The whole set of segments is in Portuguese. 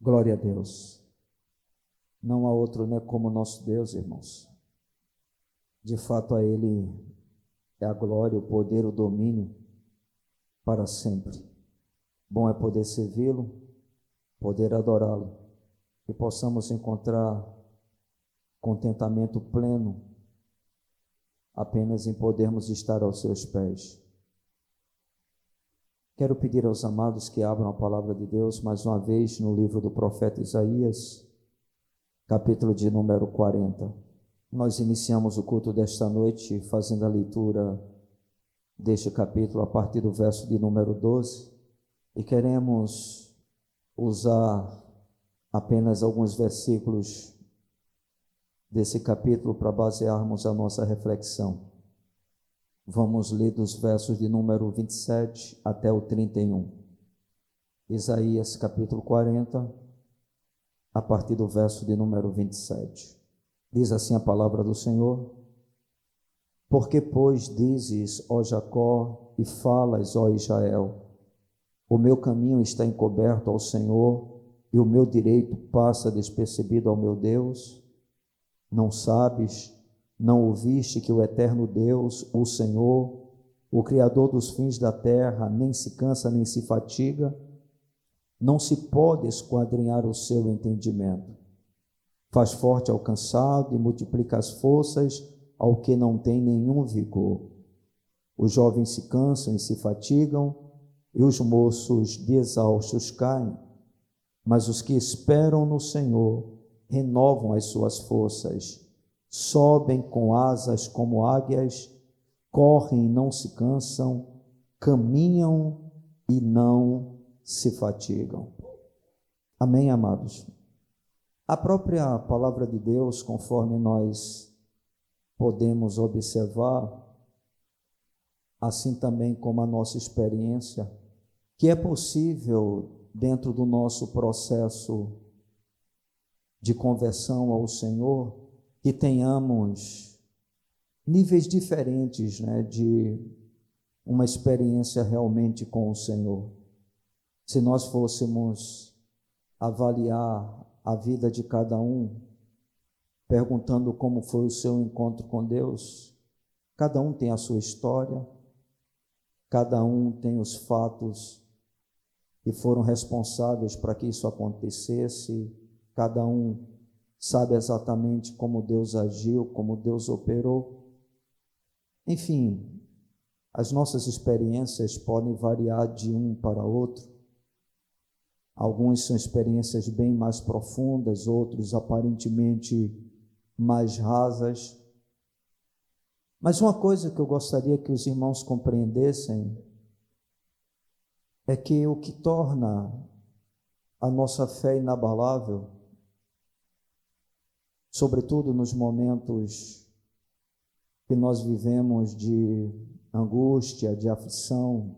Glória a Deus. Não há outro né, como nosso Deus, irmãos. De fato, a Ele é a glória, o poder, o domínio para sempre. Bom é poder servi-lo, poder adorá-lo e possamos encontrar contentamento pleno apenas em podermos estar aos seus pés. Quero pedir aos amados que abram a palavra de Deus mais uma vez no livro do profeta Isaías, capítulo de número 40. Nós iniciamos o culto desta noite fazendo a leitura deste capítulo a partir do verso de número 12 e queremos usar apenas alguns versículos desse capítulo para basearmos a nossa reflexão. Vamos ler dos versos de número 27 até o 31. Isaías capítulo 40, a partir do verso de número 27. Diz assim a palavra do Senhor: Porque, pois, dizes, ó Jacó, e falas, ó Israel, o meu caminho está encoberto ao Senhor, e o meu direito passa despercebido ao meu Deus? Não sabes? Não ouviste que o eterno Deus, o Senhor, o Criador dos fins da terra, nem se cansa nem se fatiga? Não se pode esquadrinhar o seu entendimento. Faz forte ao cansado e multiplica as forças ao que não tem nenhum vigor. Os jovens se cansam e se fatigam, e os moços de exaustos caem. Mas os que esperam no Senhor renovam as suas forças sobem com asas como águias, correm e não se cansam, caminham e não se fatigam. Amém, amados? A própria palavra de Deus, conforme nós podemos observar, assim também como a nossa experiência, que é possível, dentro do nosso processo de conversão ao Senhor, que tenhamos níveis diferentes né, de uma experiência realmente com o Senhor. Se nós fôssemos avaliar a vida de cada um, perguntando como foi o seu encontro com Deus, cada um tem a sua história, cada um tem os fatos que foram responsáveis para que isso acontecesse, cada um sabe exatamente como Deus agiu, como Deus operou. Enfim, as nossas experiências podem variar de um para outro. Algumas são experiências bem mais profundas, outros aparentemente mais rasas. Mas uma coisa que eu gostaria que os irmãos compreendessem é que o que torna a nossa fé inabalável sobretudo nos momentos que nós vivemos de angústia, de aflição,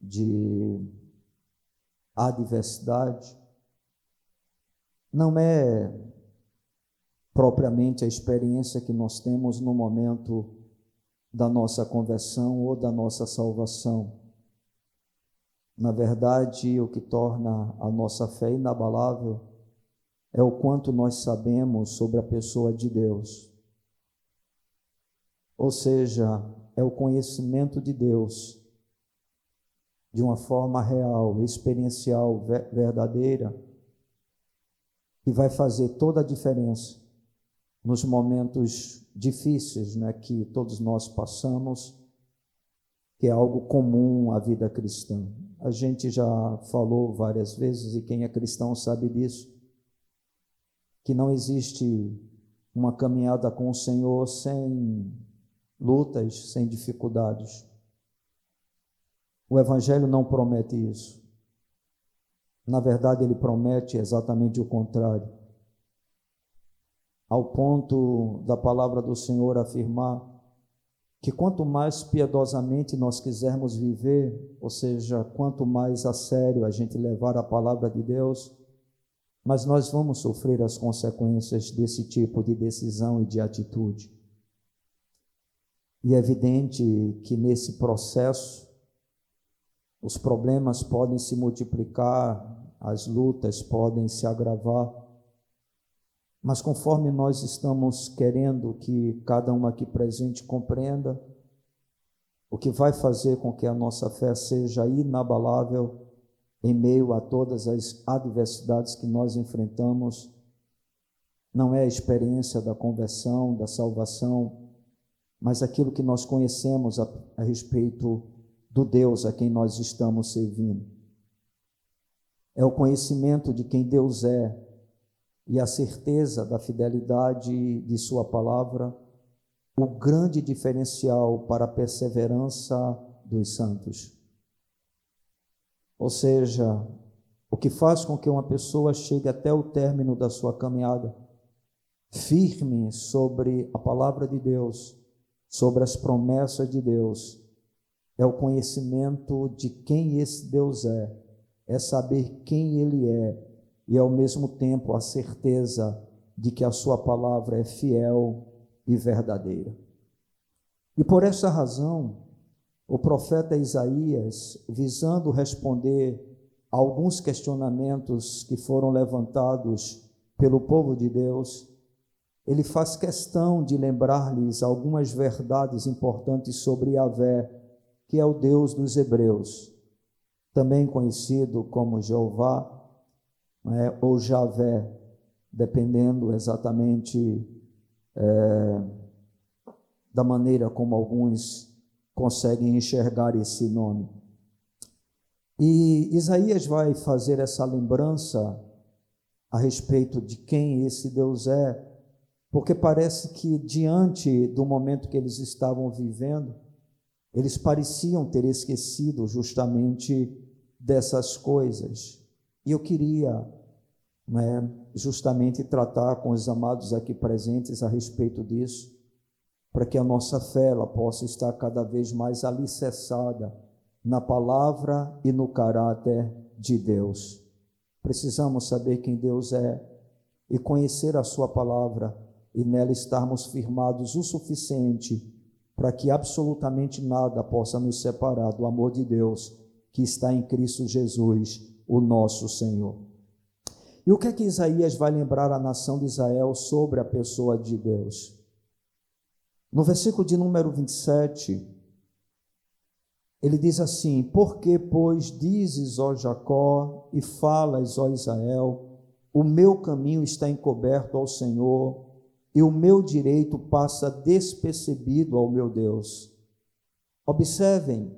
de adversidade, não é propriamente a experiência que nós temos no momento da nossa conversão ou da nossa salvação. Na verdade, o que torna a nossa fé inabalável é o quanto nós sabemos sobre a pessoa de Deus. Ou seja, é o conhecimento de Deus de uma forma real, experiencial, verdadeira, que vai fazer toda a diferença nos momentos difíceis né, que todos nós passamos, que é algo comum à vida cristã. A gente já falou várias vezes, e quem é cristão sabe disso, que não existe uma caminhada com o Senhor sem lutas, sem dificuldades. O Evangelho não promete isso. Na verdade, ele promete exatamente o contrário. Ao ponto da palavra do Senhor afirmar que quanto mais piedosamente nós quisermos viver, ou seja, quanto mais a sério a gente levar a palavra de Deus, mas nós vamos sofrer as consequências desse tipo de decisão e de atitude. E é evidente que nesse processo os problemas podem se multiplicar, as lutas podem se agravar, mas conforme nós estamos querendo que cada um aqui presente compreenda, o que vai fazer com que a nossa fé seja inabalável em meio a todas as adversidades que nós enfrentamos, não é a experiência da conversão, da salvação, mas aquilo que nós conhecemos a, a respeito do Deus a quem nós estamos servindo. É o conhecimento de quem Deus é e a certeza da fidelidade de Sua palavra, o grande diferencial para a perseverança dos santos. Ou seja, o que faz com que uma pessoa chegue até o término da sua caminhada, firme sobre a palavra de Deus, sobre as promessas de Deus, é o conhecimento de quem esse Deus é, é saber quem Ele é e, ao mesmo tempo, a certeza de que a Sua palavra é fiel e verdadeira. E por essa razão, o profeta Isaías, visando responder a alguns questionamentos que foram levantados pelo povo de Deus, ele faz questão de lembrar-lhes algumas verdades importantes sobre Yahvé, que é o Deus dos Hebreus, também conhecido como Jeová é, ou Javé, dependendo exatamente é, da maneira como alguns conseguem enxergar esse nome. E Isaías vai fazer essa lembrança a respeito de quem esse Deus é, porque parece que diante do momento que eles estavam vivendo, eles pareciam ter esquecido justamente dessas coisas. E eu queria né, justamente tratar com os amados aqui presentes a respeito disso, para que a nossa fé ela possa estar cada vez mais alicerçada na palavra e no caráter de Deus. Precisamos saber quem Deus é e conhecer a Sua palavra e nela estarmos firmados o suficiente para que absolutamente nada possa nos separar do amor de Deus que está em Cristo Jesus, o nosso Senhor. E o que é que Isaías vai lembrar a nação de Israel sobre a pessoa de Deus? No versículo de número 27, ele diz assim: Porque, pois, dizes, ó Jacó, e falas, ó Israel, o meu caminho está encoberto ao Senhor, e o meu direito passa despercebido ao meu Deus. Observem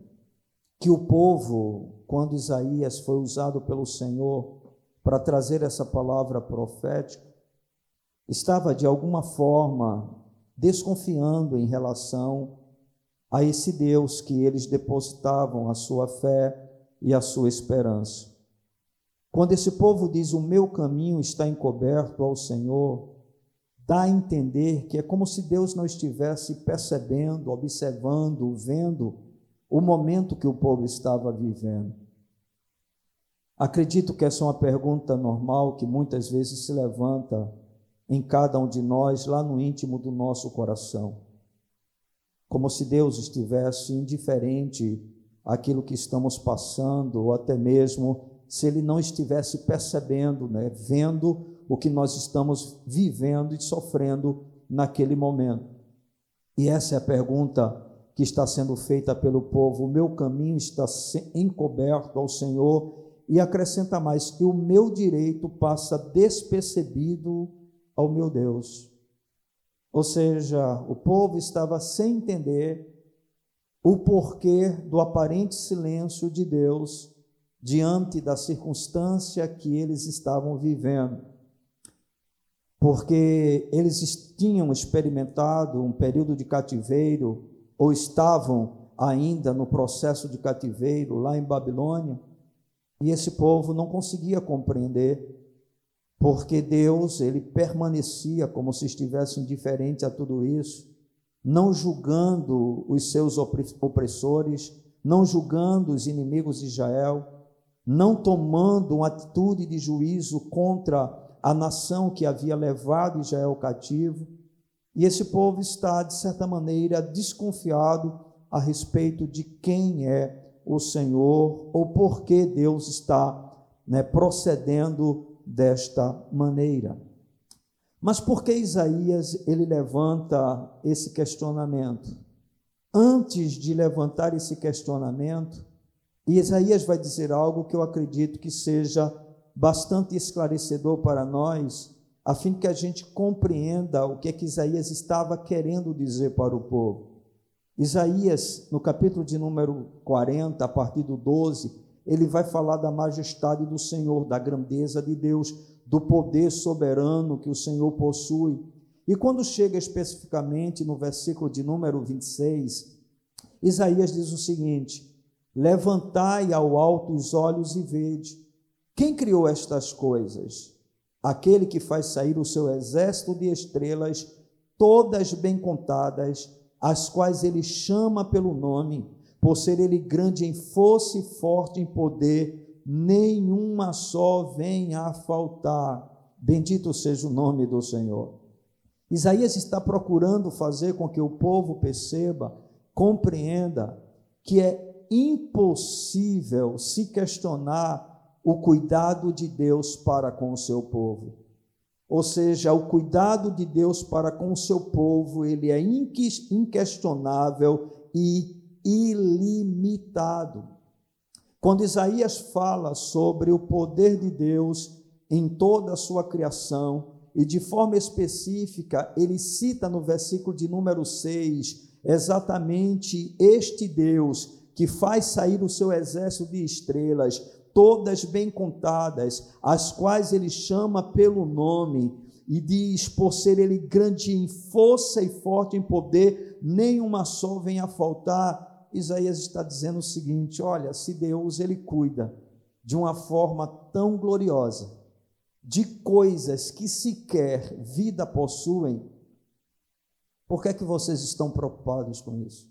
que o povo, quando Isaías foi usado pelo Senhor para trazer essa palavra profética, estava de alguma forma desconfiando em relação a esse Deus que eles depositavam a sua fé e a sua esperança. Quando esse povo diz: O meu caminho está encoberto ao Senhor, dá a entender que é como se Deus não estivesse percebendo, observando, vendo o momento que o povo estava vivendo. Acredito que essa é uma pergunta normal que muitas vezes se levanta em cada um de nós, lá no íntimo do nosso coração. Como se Deus estivesse indiferente àquilo que estamos passando, ou até mesmo se Ele não estivesse percebendo, né, vendo o que nós estamos vivendo e sofrendo naquele momento. E essa é a pergunta que está sendo feita pelo povo: o meu caminho está encoberto ao Senhor, e acrescenta mais: que o meu direito passa despercebido ao meu Deus. Ou seja, o povo estava sem entender o porquê do aparente silêncio de Deus diante da circunstância que eles estavam vivendo porque eles tinham experimentado um período de cativeiro ou estavam ainda no processo de cativeiro lá em Babilônia, e esse povo não conseguia compreender porque Deus, ele permanecia como se estivesse indiferente a tudo isso, não julgando os seus opressores, não julgando os inimigos de Israel, não tomando uma atitude de juízo contra a nação que havia levado Israel cativo, e esse povo está, de certa maneira, desconfiado a respeito de quem é o Senhor ou por que Deus está né, procedendo desta maneira. Mas por que Isaías ele levanta esse questionamento? Antes de levantar esse questionamento, Isaías vai dizer algo que eu acredito que seja bastante esclarecedor para nós, a fim que a gente compreenda o que é que Isaías estava querendo dizer para o povo. Isaías, no capítulo de número 40, a partir do 12, ele vai falar da majestade do Senhor, da grandeza de Deus, do poder soberano que o Senhor possui. E quando chega especificamente no versículo de número 26, Isaías diz o seguinte: Levantai ao alto os olhos e vede. Quem criou estas coisas? Aquele que faz sair o seu exército de estrelas, todas bem contadas, as quais ele chama pelo nome, por ser ele grande em força e forte em poder, nenhuma só venha a faltar. Bendito seja o nome do Senhor. Isaías está procurando fazer com que o povo perceba, compreenda que é impossível se questionar o cuidado de Deus para com o seu povo. Ou seja, o cuidado de Deus para com o seu povo, ele é inquestionável e ilimitado. Quando Isaías fala sobre o poder de Deus em toda a sua criação, e de forma específica, ele cita no versículo de número 6 exatamente este Deus que faz sair o seu exército de estrelas, todas bem contadas, as quais ele chama pelo nome, e diz: por ser ele grande em força e forte em poder, nenhuma só vem a faltar. Isaías está dizendo o seguinte: olha, se Deus ele cuida de uma forma tão gloriosa de coisas que sequer vida possuem, por que é que vocês estão preocupados com isso?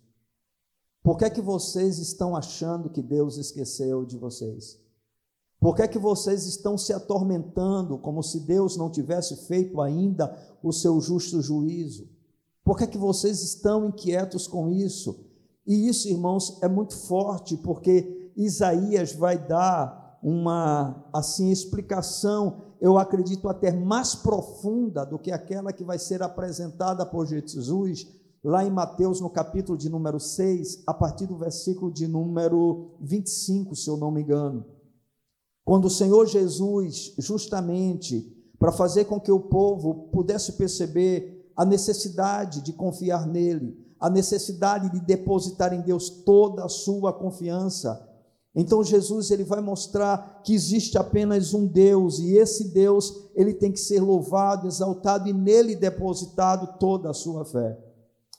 Por que é que vocês estão achando que Deus esqueceu de vocês? Por que é que vocês estão se atormentando como se Deus não tivesse feito ainda o seu justo juízo? Por que é que vocês estão inquietos com isso? E isso, irmãos, é muito forte, porque Isaías vai dar uma assim explicação, eu acredito até mais profunda do que aquela que vai ser apresentada por Jesus lá em Mateus no capítulo de número 6, a partir do versículo de número 25, se eu não me engano. Quando o Senhor Jesus, justamente para fazer com que o povo pudesse perceber a necessidade de confiar nele, a necessidade de depositar em Deus toda a sua confiança. Então Jesus ele vai mostrar que existe apenas um Deus e esse Deus ele tem que ser louvado, exaltado e nele depositado toda a sua fé.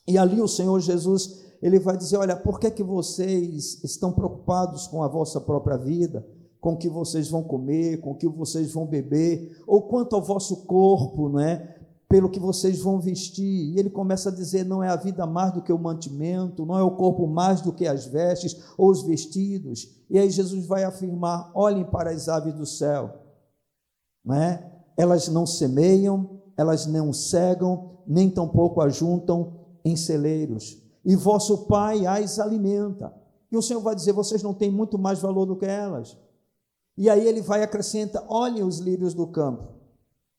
E ali o Senhor Jesus ele vai dizer, olha, por que que vocês estão preocupados com a vossa própria vida? com o que vocês vão comer, com o que vocês vão beber, ou quanto ao vosso corpo, não é? Pelo que vocês vão vestir. E ele começa a dizer: não é a vida mais do que o mantimento, não é o corpo mais do que as vestes ou os vestidos. E aí Jesus vai afirmar: olhem para as aves do céu, não é? elas não semeiam, elas não cegam, nem tampouco ajuntam em celeiros, e vosso Pai as alimenta. E o Senhor vai dizer: vocês não têm muito mais valor do que elas. E aí ele vai acrescenta: olhem os lírios do campo,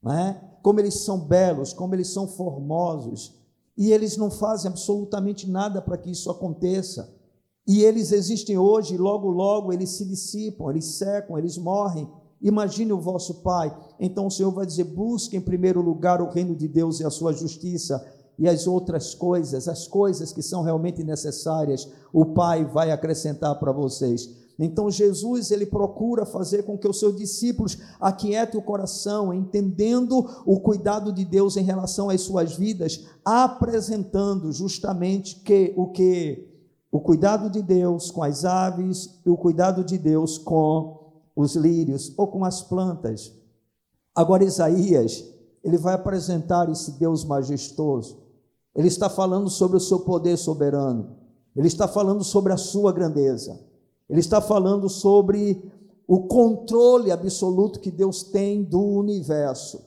não é? Como eles são belos, como eles são formosos, e eles não fazem absolutamente nada para que isso aconteça. E eles existem hoje, e logo, logo eles se dissipam, eles secam, eles morrem. Imagine o vosso Pai. Então o Senhor vai dizer: busque em primeiro lugar o reino de Deus e a sua justiça, e as outras coisas, as coisas que são realmente necessárias, o Pai vai acrescentar para vocês. Então Jesus ele procura fazer com que os seus discípulos aquietem o coração, entendendo o cuidado de Deus em relação às suas vidas, apresentando justamente que o que o cuidado de Deus com as aves e o cuidado de Deus com os lírios ou com as plantas. Agora Isaías, ele vai apresentar esse Deus majestoso. Ele está falando sobre o seu poder soberano. Ele está falando sobre a sua grandeza. Ele está falando sobre o controle absoluto que Deus tem do universo.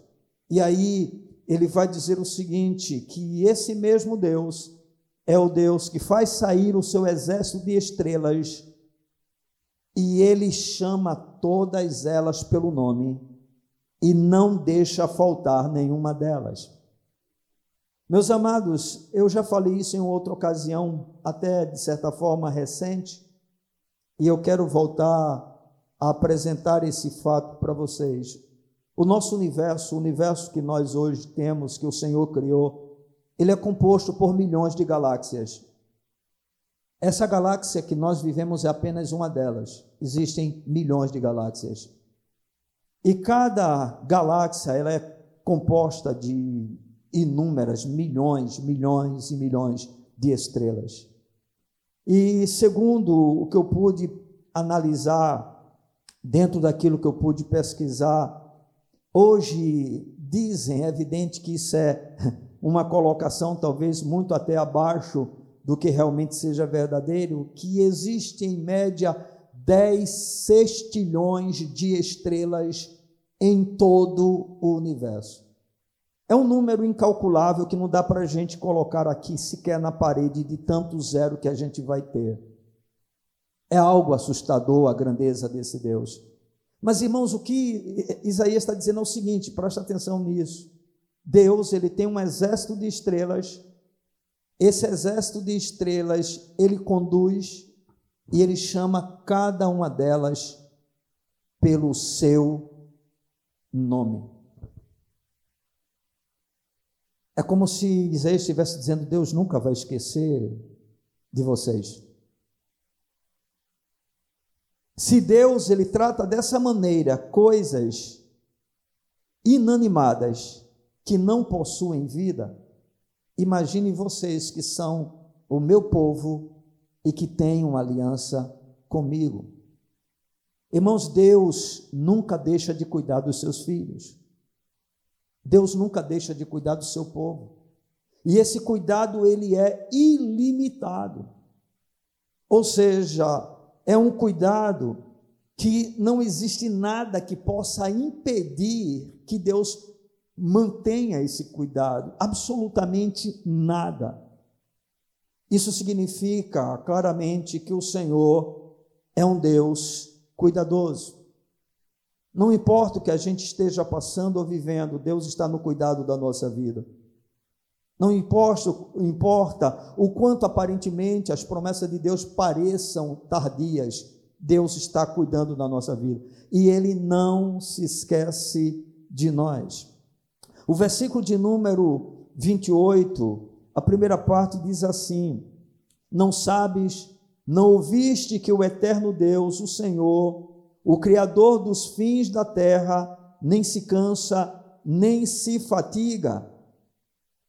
E aí ele vai dizer o seguinte: que esse mesmo Deus é o Deus que faz sair o seu exército de estrelas e ele chama todas elas pelo nome e não deixa faltar nenhuma delas. Meus amados, eu já falei isso em outra ocasião, até de certa forma recente, e eu quero voltar a apresentar esse fato para vocês. O nosso universo, o universo que nós hoje temos, que o Senhor criou, ele é composto por milhões de galáxias. Essa galáxia que nós vivemos é apenas uma delas. Existem milhões de galáxias. E cada galáxia ela é composta de inúmeras milhões, milhões e milhões de estrelas. E segundo o que eu pude analisar dentro daquilo que eu pude pesquisar, hoje dizem, é evidente que isso é uma colocação talvez muito até abaixo do que realmente seja verdadeiro, que existe em média 10 sextilhões de estrelas em todo o universo. É um número incalculável que não dá para a gente colocar aqui sequer na parede de tanto zero que a gente vai ter. É algo assustador a grandeza desse Deus. Mas, irmãos, o que Isaías está dizendo é o seguinte: presta atenção nisso. Deus, ele tem um exército de estrelas esse exército de estrelas, ele conduz e ele chama cada uma delas pelo seu nome. É como se Isaías estivesse dizendo: Deus nunca vai esquecer de vocês. Se Deus ele trata dessa maneira coisas inanimadas que não possuem vida, Imagine vocês que são o meu povo e que têm uma aliança comigo. Irmãos, Deus nunca deixa de cuidar dos seus filhos. Deus nunca deixa de cuidar do seu povo. E esse cuidado ele é ilimitado. Ou seja, é um cuidado que não existe nada que possa impedir que Deus mantenha esse cuidado, absolutamente nada. Isso significa claramente que o Senhor é um Deus cuidadoso. Não importa o que a gente esteja passando ou vivendo, Deus está no cuidado da nossa vida. Não importa, importa o quanto aparentemente as promessas de Deus pareçam tardias, Deus está cuidando da nossa vida. E Ele não se esquece de nós. O versículo de número 28, a primeira parte diz assim: Não sabes, não ouviste que o eterno Deus, o Senhor, o Criador dos fins da terra, nem se cansa, nem se fatiga.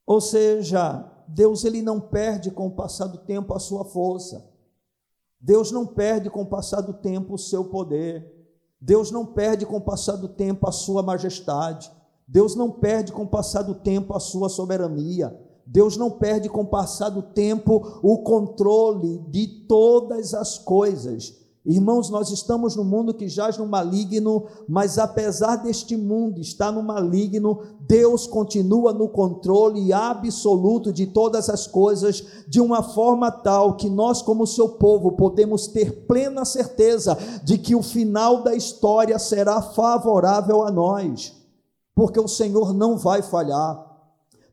Ou seja, Deus ele não perde com o passar do tempo a sua força. Deus não perde com o passar do tempo o seu poder. Deus não perde com o passar do tempo a sua majestade. Deus não perde com o passar do tempo a sua soberania. Deus não perde com o passar do tempo o controle de todas as coisas. Irmãos, nós estamos no mundo que jaz no maligno, mas apesar deste mundo estar no maligno, Deus continua no controle absoluto de todas as coisas, de uma forma tal que nós, como seu povo, podemos ter plena certeza de que o final da história será favorável a nós porque o Senhor não vai falhar,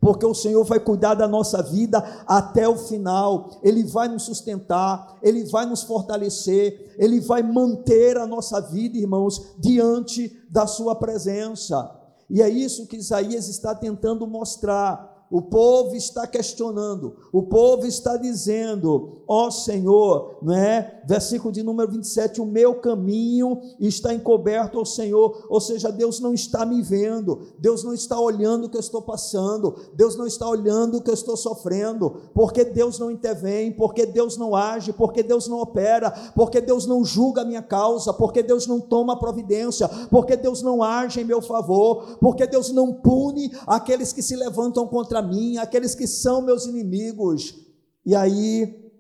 porque o Senhor vai cuidar da nossa vida até o final, Ele vai nos sustentar, Ele vai nos fortalecer, Ele vai manter a nossa vida, irmãos, diante da Sua presença. E é isso que Isaías está tentando mostrar o povo está questionando, o povo está dizendo: Ó oh Senhor, não é? Versículo de número 27, o meu caminho está encoberto ao Senhor, ou seja, Deus não está me vendo, Deus não está olhando o que eu estou passando, Deus não está olhando o que eu estou sofrendo, porque Deus não intervém, porque Deus não age, porque Deus não opera, porque Deus não julga a minha causa, porque Deus não toma providência, porque Deus não age em meu favor, porque Deus não pune aqueles que se levantam contra contra mim, aqueles que são meus inimigos. E aí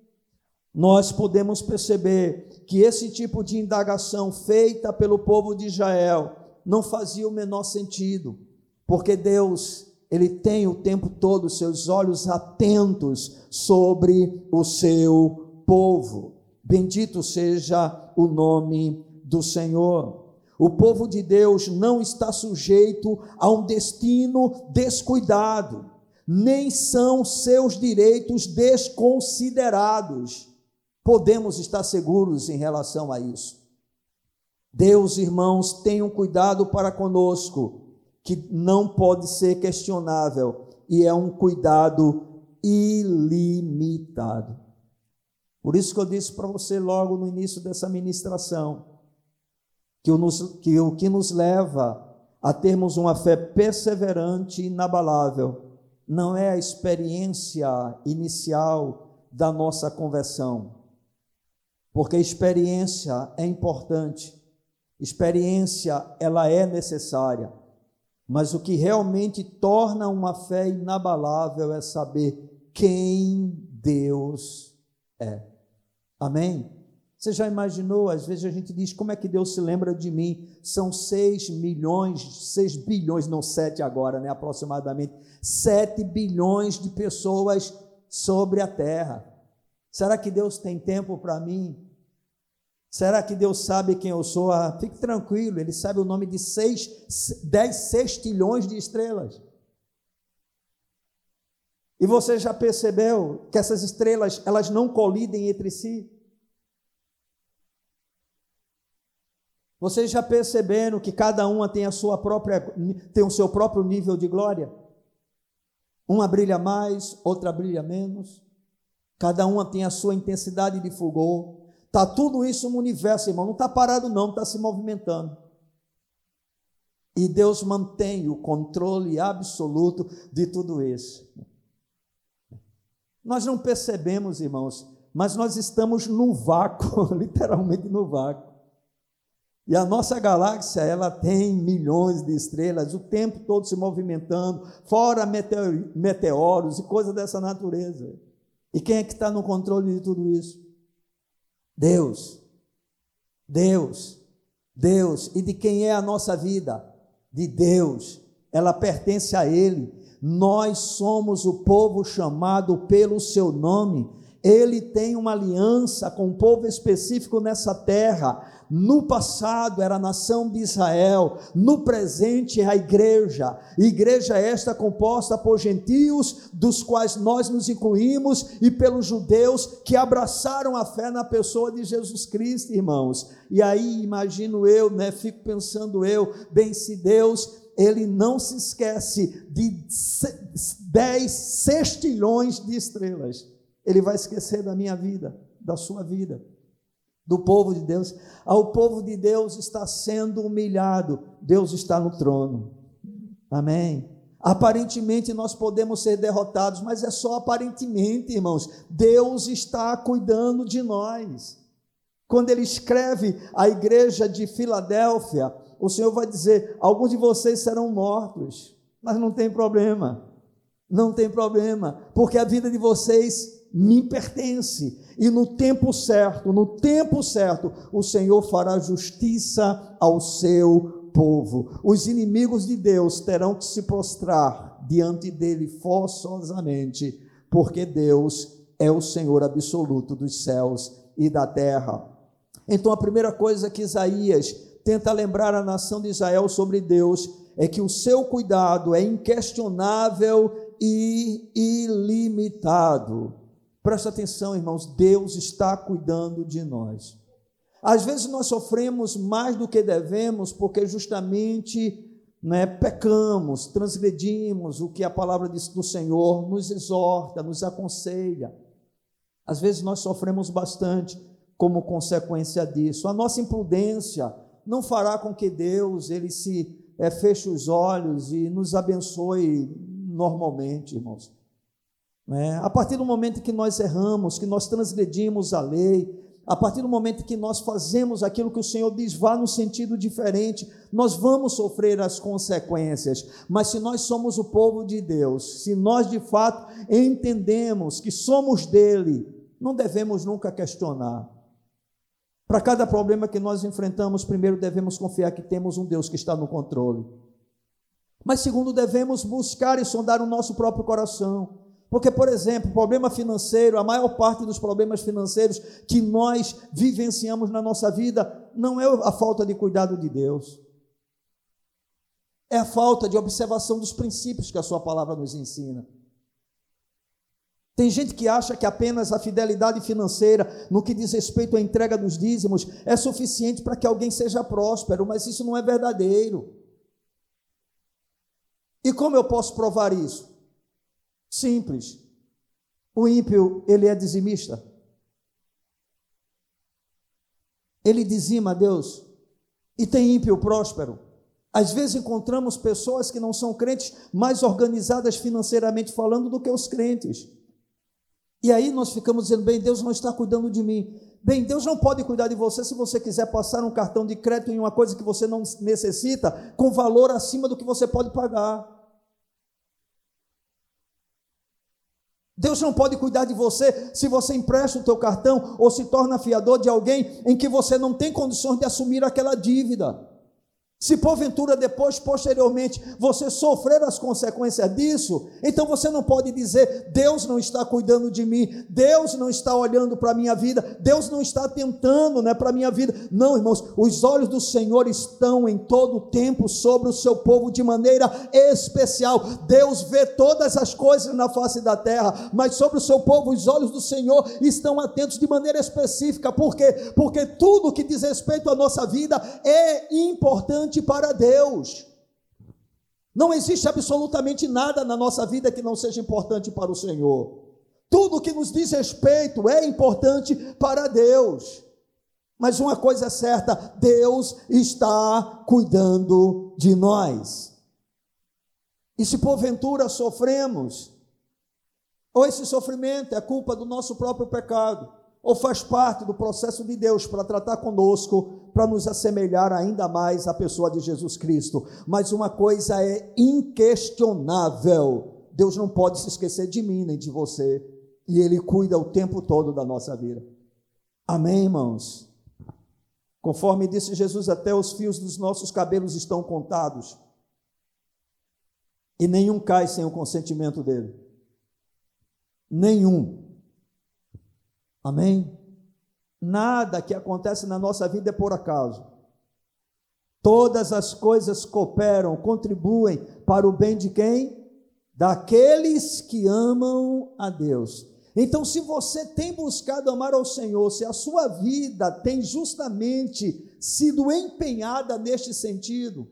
nós podemos perceber que esse tipo de indagação feita pelo povo de Israel não fazia o menor sentido, porque Deus, ele tem o tempo todo seus olhos atentos sobre o seu povo. Bendito seja o nome do Senhor. O povo de Deus não está sujeito a um destino descuidado, nem são seus direitos desconsiderados. Podemos estar seguros em relação a isso. Deus, irmãos, tenha um cuidado para conosco, que não pode ser questionável, e é um cuidado ilimitado. Por isso que eu disse para você logo no início dessa ministração, que o, nos, que o que nos leva a termos uma fé perseverante e inabalável não é a experiência inicial da nossa conversão, porque experiência é importante, experiência ela é necessária, mas o que realmente torna uma fé inabalável é saber quem Deus é. Amém? Você já imaginou? Às vezes a gente diz: como é que Deus se lembra de mim? São 6 milhões, 6 bilhões, não 7 agora, né? Aproximadamente 7 bilhões de pessoas sobre a terra. Será que Deus tem tempo para mim? Será que Deus sabe quem eu sou? Ah, fique tranquilo, Ele sabe o nome de 6, 10 sextilhões de estrelas. E você já percebeu que essas estrelas, elas não colidem entre si? Vocês já perceberam que cada uma tem a sua própria tem o seu próprio nível de glória? Uma brilha mais, outra brilha menos. Cada uma tem a sua intensidade de fulgor. Tá tudo isso no universo, irmão, não está parado não, está se movimentando. E Deus mantém o controle absoluto de tudo isso. Nós não percebemos, irmãos, mas nós estamos no vácuo, literalmente no vácuo. E a nossa galáxia, ela tem milhões de estrelas, o tempo todo se movimentando, fora meteoros e coisas dessa natureza. E quem é que está no controle de tudo isso? Deus. Deus. Deus. E de quem é a nossa vida? De Deus. Ela pertence a Ele. Nós somos o povo chamado pelo seu nome. Ele tem uma aliança com um povo específico nessa terra no passado era a nação de Israel, no presente é a igreja. Igreja esta composta por gentios, dos quais nós nos incluímos, e pelos judeus que abraçaram a fé na pessoa de Jesus Cristo, irmãos. E aí imagino eu, né, fico pensando eu, bem se Deus ele não se esquece de dez sextilhões de estrelas. Ele vai esquecer da minha vida, da sua vida do povo de Deus. Ao povo de Deus está sendo humilhado, Deus está no trono. Amém. Aparentemente nós podemos ser derrotados, mas é só aparentemente, irmãos. Deus está cuidando de nós. Quando ele escreve a igreja de Filadélfia, o Senhor vai dizer: alguns de vocês serão mortos, mas não tem problema. Não tem problema, porque a vida de vocês me pertence e no tempo certo, no tempo certo, o Senhor fará justiça ao seu povo. Os inimigos de Deus terão que se prostrar diante dele forçosamente, porque Deus é o Senhor absoluto dos céus e da terra. Então, a primeira coisa que Isaías tenta lembrar a nação de Israel sobre Deus é que o seu cuidado é inquestionável e ilimitado. Presta atenção, irmãos, Deus está cuidando de nós. Às vezes nós sofremos mais do que devemos porque justamente né, pecamos, transgredimos o que a palavra do Senhor nos exorta, nos aconselha. Às vezes nós sofremos bastante como consequência disso. A nossa imprudência não fará com que Deus ele se é, feche os olhos e nos abençoe normalmente, irmãos. É, a partir do momento que nós erramos, que nós transgredimos a lei, a partir do momento que nós fazemos aquilo que o Senhor diz, vá no sentido diferente, nós vamos sofrer as consequências. Mas se nós somos o povo de Deus, se nós de fato entendemos que somos dele, não devemos nunca questionar. Para cada problema que nós enfrentamos, primeiro devemos confiar que temos um Deus que está no controle. Mas segundo, devemos buscar e sondar o nosso próprio coração Porque, por exemplo, problema financeiro, a maior parte dos problemas financeiros que nós vivenciamos na nossa vida não é a falta de cuidado de Deus, é a falta de observação dos princípios que a Sua palavra nos ensina. Tem gente que acha que apenas a fidelidade financeira, no que diz respeito à entrega dos dízimos, é suficiente para que alguém seja próspero, mas isso não é verdadeiro. E como eu posso provar isso? Simples. O ímpio, ele é dizimista. Ele dizima a Deus. E tem ímpio próspero. Às vezes encontramos pessoas que não são crentes mais organizadas financeiramente falando do que os crentes. E aí nós ficamos dizendo: bem, Deus não está cuidando de mim. Bem, Deus não pode cuidar de você se você quiser passar um cartão de crédito em uma coisa que você não necessita, com valor acima do que você pode pagar. Deus não pode cuidar de você se você empresta o teu cartão ou se torna fiador de alguém em que você não tem condições de assumir aquela dívida. Se porventura depois, posteriormente, você sofrer as consequências disso, então você não pode dizer: Deus não está cuidando de mim, Deus não está olhando para a minha vida, Deus não está tentando né, para a minha vida. Não, irmãos, os olhos do Senhor estão em todo o tempo sobre o seu povo de maneira especial. Deus vê todas as coisas na face da terra, mas sobre o seu povo, os olhos do Senhor estão atentos de maneira específica. Por quê? Porque tudo que diz respeito à nossa vida é importante importante para Deus. Não existe absolutamente nada na nossa vida que não seja importante para o Senhor. Tudo que nos diz respeito é importante para Deus. Mas uma coisa é certa: Deus está cuidando de nós. E se porventura sofremos, ou esse sofrimento é culpa do nosso próprio pecado, ou faz parte do processo de Deus para tratar conosco, para nos assemelhar ainda mais à pessoa de Jesus Cristo. Mas uma coisa é inquestionável: Deus não pode se esquecer de mim nem de você, e Ele cuida o tempo todo da nossa vida. Amém, irmãos? Conforme disse Jesus, até os fios dos nossos cabelos estão contados, e nenhum cai sem o consentimento dele. Nenhum. Amém? Nada que acontece na nossa vida é por acaso. Todas as coisas cooperam, contribuem para o bem de quem? Daqueles que amam a Deus. Então, se você tem buscado amar ao Senhor, se a sua vida tem justamente sido empenhada neste sentido,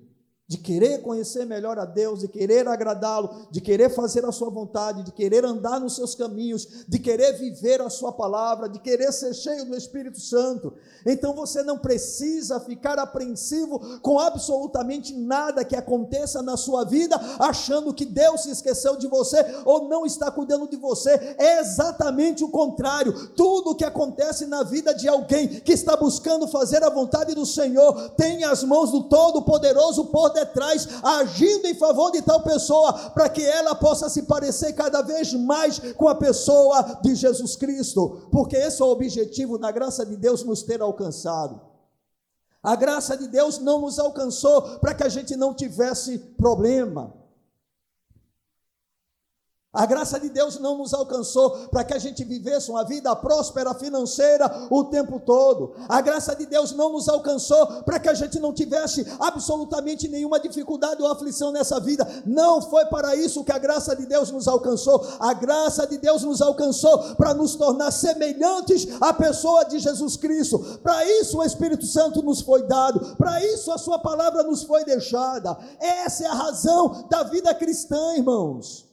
de querer conhecer melhor a Deus, de querer agradá-lo, de querer fazer a sua vontade, de querer andar nos seus caminhos, de querer viver a sua palavra, de querer ser cheio do Espírito Santo. Então você não precisa ficar apreensivo com absolutamente nada que aconteça na sua vida, achando que Deus se esqueceu de você ou não está cuidando de você. É exatamente o contrário. Tudo que acontece na vida de alguém que está buscando fazer a vontade do Senhor tem as mãos do Todo-Poderoso por detrás, agindo em favor de tal pessoa, para que ela possa se parecer cada vez mais com a pessoa de Jesus Cristo, porque esse é o objetivo da graça de Deus nos ter alcançado. A graça de Deus não nos alcançou para que a gente não tivesse problema. A graça de Deus não nos alcançou para que a gente vivesse uma vida próspera financeira o tempo todo. A graça de Deus não nos alcançou para que a gente não tivesse absolutamente nenhuma dificuldade ou aflição nessa vida. Não foi para isso que a graça de Deus nos alcançou. A graça de Deus nos alcançou para nos tornar semelhantes à pessoa de Jesus Cristo. Para isso o Espírito Santo nos foi dado. Para isso a sua palavra nos foi deixada. Essa é a razão da vida cristã, irmãos.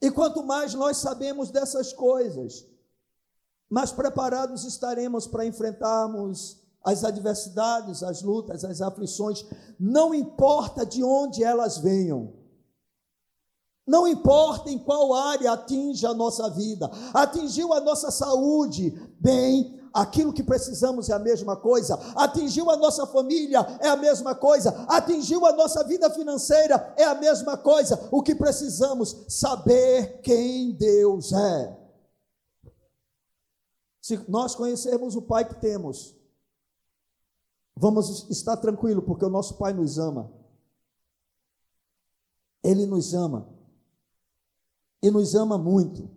E quanto mais nós sabemos dessas coisas, mais preparados estaremos para enfrentarmos as adversidades, as lutas, as aflições, não importa de onde elas venham. Não importa em qual área atinge a nossa vida, atingiu a nossa saúde, bem, aquilo que precisamos é a mesma coisa, atingiu a nossa família é a mesma coisa, atingiu a nossa vida financeira é a mesma coisa. O que precisamos saber quem Deus é. Se nós conhecermos o Pai que temos, vamos estar tranquilo, porque o nosso Pai nos ama. Ele nos ama. e nos ama muito.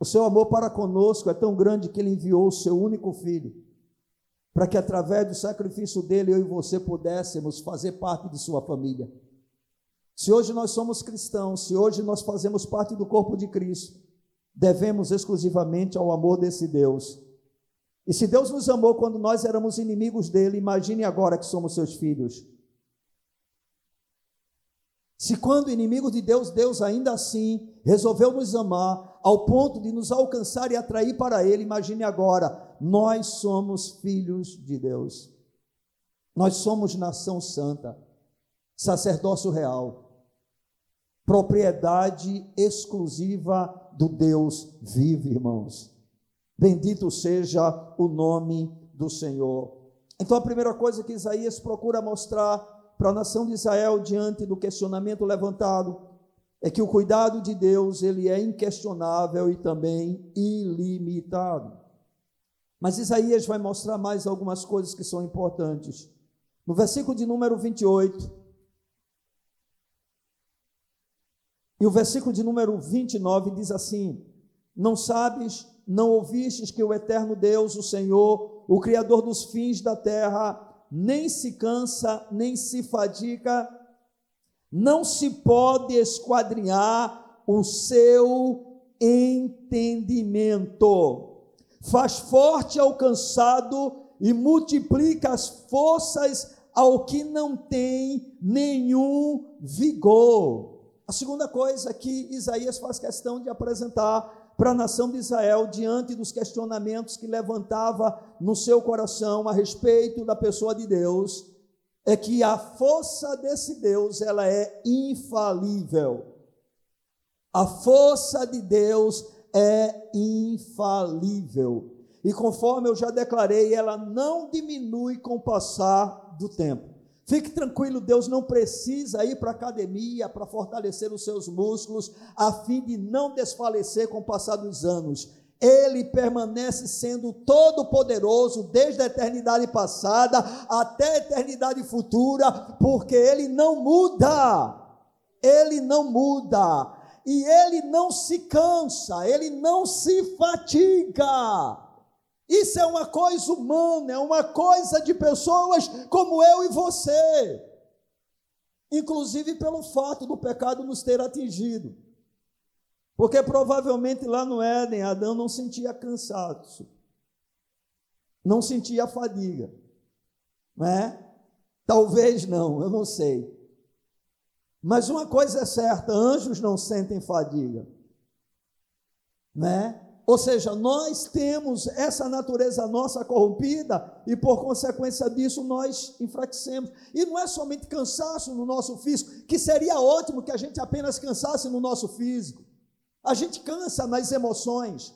O seu amor para conosco é tão grande que ele enviou o seu único filho, para que através do sacrifício dele eu e você pudéssemos fazer parte de sua família. Se hoje nós somos cristãos, se hoje nós fazemos parte do corpo de Cristo, devemos exclusivamente ao amor desse Deus. E se Deus nos amou quando nós éramos inimigos dele, imagine agora que somos seus filhos. Se quando inimigo de Deus, Deus ainda assim resolveu nos amar ao ponto de nos alcançar e atrair para Ele, imagine agora, nós somos filhos de Deus. Nós somos nação santa, sacerdócio real, propriedade exclusiva do Deus vivo, irmãos. Bendito seja o nome do Senhor. Então, a primeira coisa que Isaías procura mostrar para a nação de Israel diante do questionamento levantado é que o cuidado de Deus ele é inquestionável e também ilimitado. Mas Isaías vai mostrar mais algumas coisas que são importantes. No versículo de número 28 e o versículo de número 29 diz assim: Não sabes, não ouvistes que o eterno Deus, o Senhor, o criador dos fins da terra, nem se cansa, nem se fadiga, não se pode esquadrinhar o seu entendimento. Faz forte ao cansado e multiplica as forças ao que não tem nenhum vigor. A segunda coisa que Isaías faz questão de apresentar para a nação de Israel diante dos questionamentos que levantava no seu coração a respeito da pessoa de Deus, é que a força desse Deus, ela é infalível. A força de Deus é infalível. E conforme eu já declarei, ela não diminui com o passar do tempo. Fique tranquilo, Deus não precisa ir para a academia para fortalecer os seus músculos, a fim de não desfalecer com o passar dos anos. Ele permanece sendo todo-poderoso desde a eternidade passada até a eternidade futura, porque ele não muda. Ele não muda. E ele não se cansa, ele não se fatiga. Isso é uma coisa humana, é uma coisa de pessoas como eu e você. Inclusive pelo fato do pecado nos ter atingido. Porque provavelmente lá no Éden, Adão não sentia cansaço, não sentia fadiga, não é? Talvez não, eu não sei. Mas uma coisa é certa: anjos não sentem fadiga, né? Ou seja, nós temos essa natureza nossa corrompida e, por consequência disso, nós enfraquecemos. E não é somente cansaço no nosso físico, que seria ótimo que a gente apenas cansasse no nosso físico. A gente cansa nas emoções.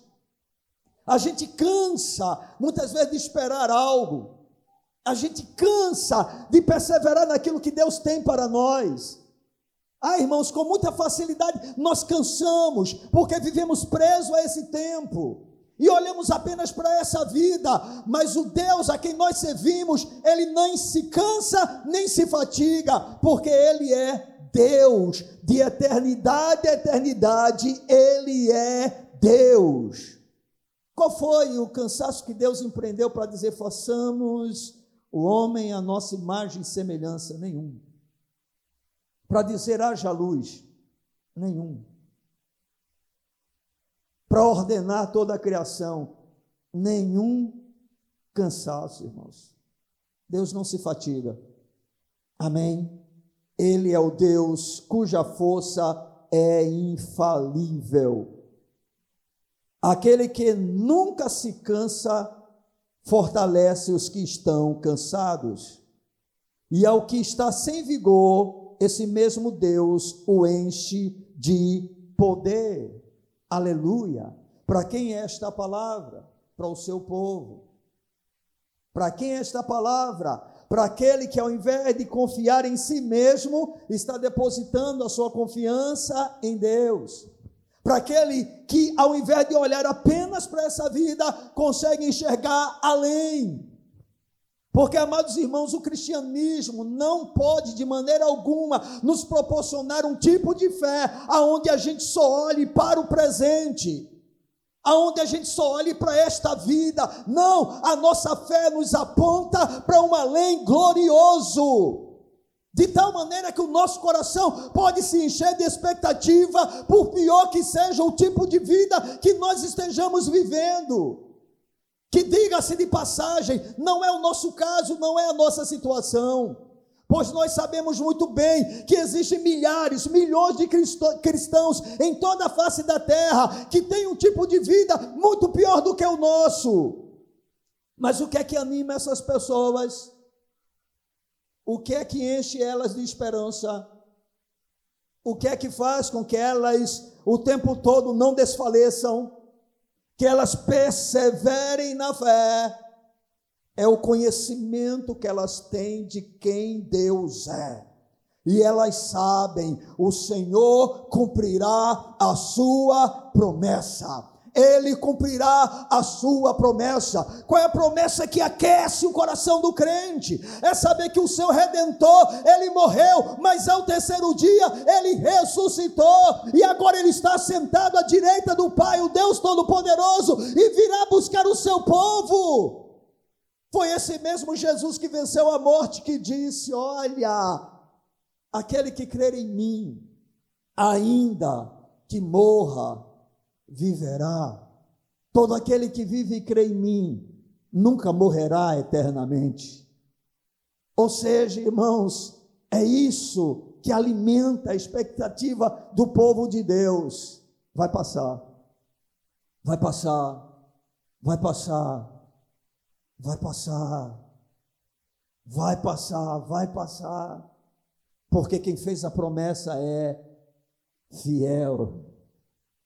A gente cansa, muitas vezes, de esperar algo. A gente cansa de perseverar naquilo que Deus tem para nós. Ah, irmãos, com muita facilidade nós cansamos, porque vivemos presos a esse tempo. E olhamos apenas para essa vida, mas o Deus a quem nós servimos, ele nem se cansa, nem se fatiga, porque ele é Deus, de eternidade a eternidade, ele é Deus. Qual foi o cansaço que Deus empreendeu para dizer: façamos o homem a nossa imagem e semelhança? Nenhum para dizer haja luz? Nenhum. Para ordenar toda a criação? Nenhum cansaço, irmãos. Deus não se fatiga. Amém? Ele é o Deus cuja força é infalível. Aquele que nunca se cansa, fortalece os que estão cansados. E ao que está sem vigor, esse mesmo Deus o enche de poder. Aleluia. Para quem é esta palavra? Para o seu povo. Para quem é esta palavra? Para aquele que, ao invés de confiar em si mesmo, está depositando a sua confiança em Deus. Para aquele que, ao invés de olhar apenas para essa vida, consegue enxergar além Porque, amados irmãos, o cristianismo não pode de maneira alguma nos proporcionar um tipo de fé aonde a gente só olhe para o presente, aonde a gente só olhe para esta vida. Não, a nossa fé nos aponta para um além glorioso. De tal maneira que o nosso coração pode se encher de expectativa, por pior que seja o tipo de vida que nós estejamos vivendo que diga-se de passagem, não é o nosso caso, não é a nossa situação. Pois nós sabemos muito bem que existem milhares, milhões de cristãos em toda a face da terra que têm um tipo de vida muito pior do que o nosso. Mas o que é que anima essas pessoas? O que é que enche elas de esperança? O que é que faz com que elas o tempo todo não desfaleçam? Que elas perseverem na fé, é o conhecimento que elas têm de quem Deus é. E elas sabem, o Senhor cumprirá a sua promessa ele cumprirá a sua promessa. Qual é a promessa que aquece o coração do crente? É saber que o seu redentor, ele morreu, mas ao terceiro dia ele ressuscitou e agora ele está sentado à direita do Pai, o Deus Todo-Poderoso, e virá buscar o seu povo. Foi esse mesmo Jesus que venceu a morte que disse: Olha, aquele que crer em mim, ainda que morra, viverá. Todo aquele que vive e crê em mim nunca morrerá eternamente. Ou seja, irmãos, é isso que alimenta a expectativa do povo de Deus. Vai passar, vai passar, vai passar, vai passar, vai passar, vai passar, porque quem fez a promessa é fiel.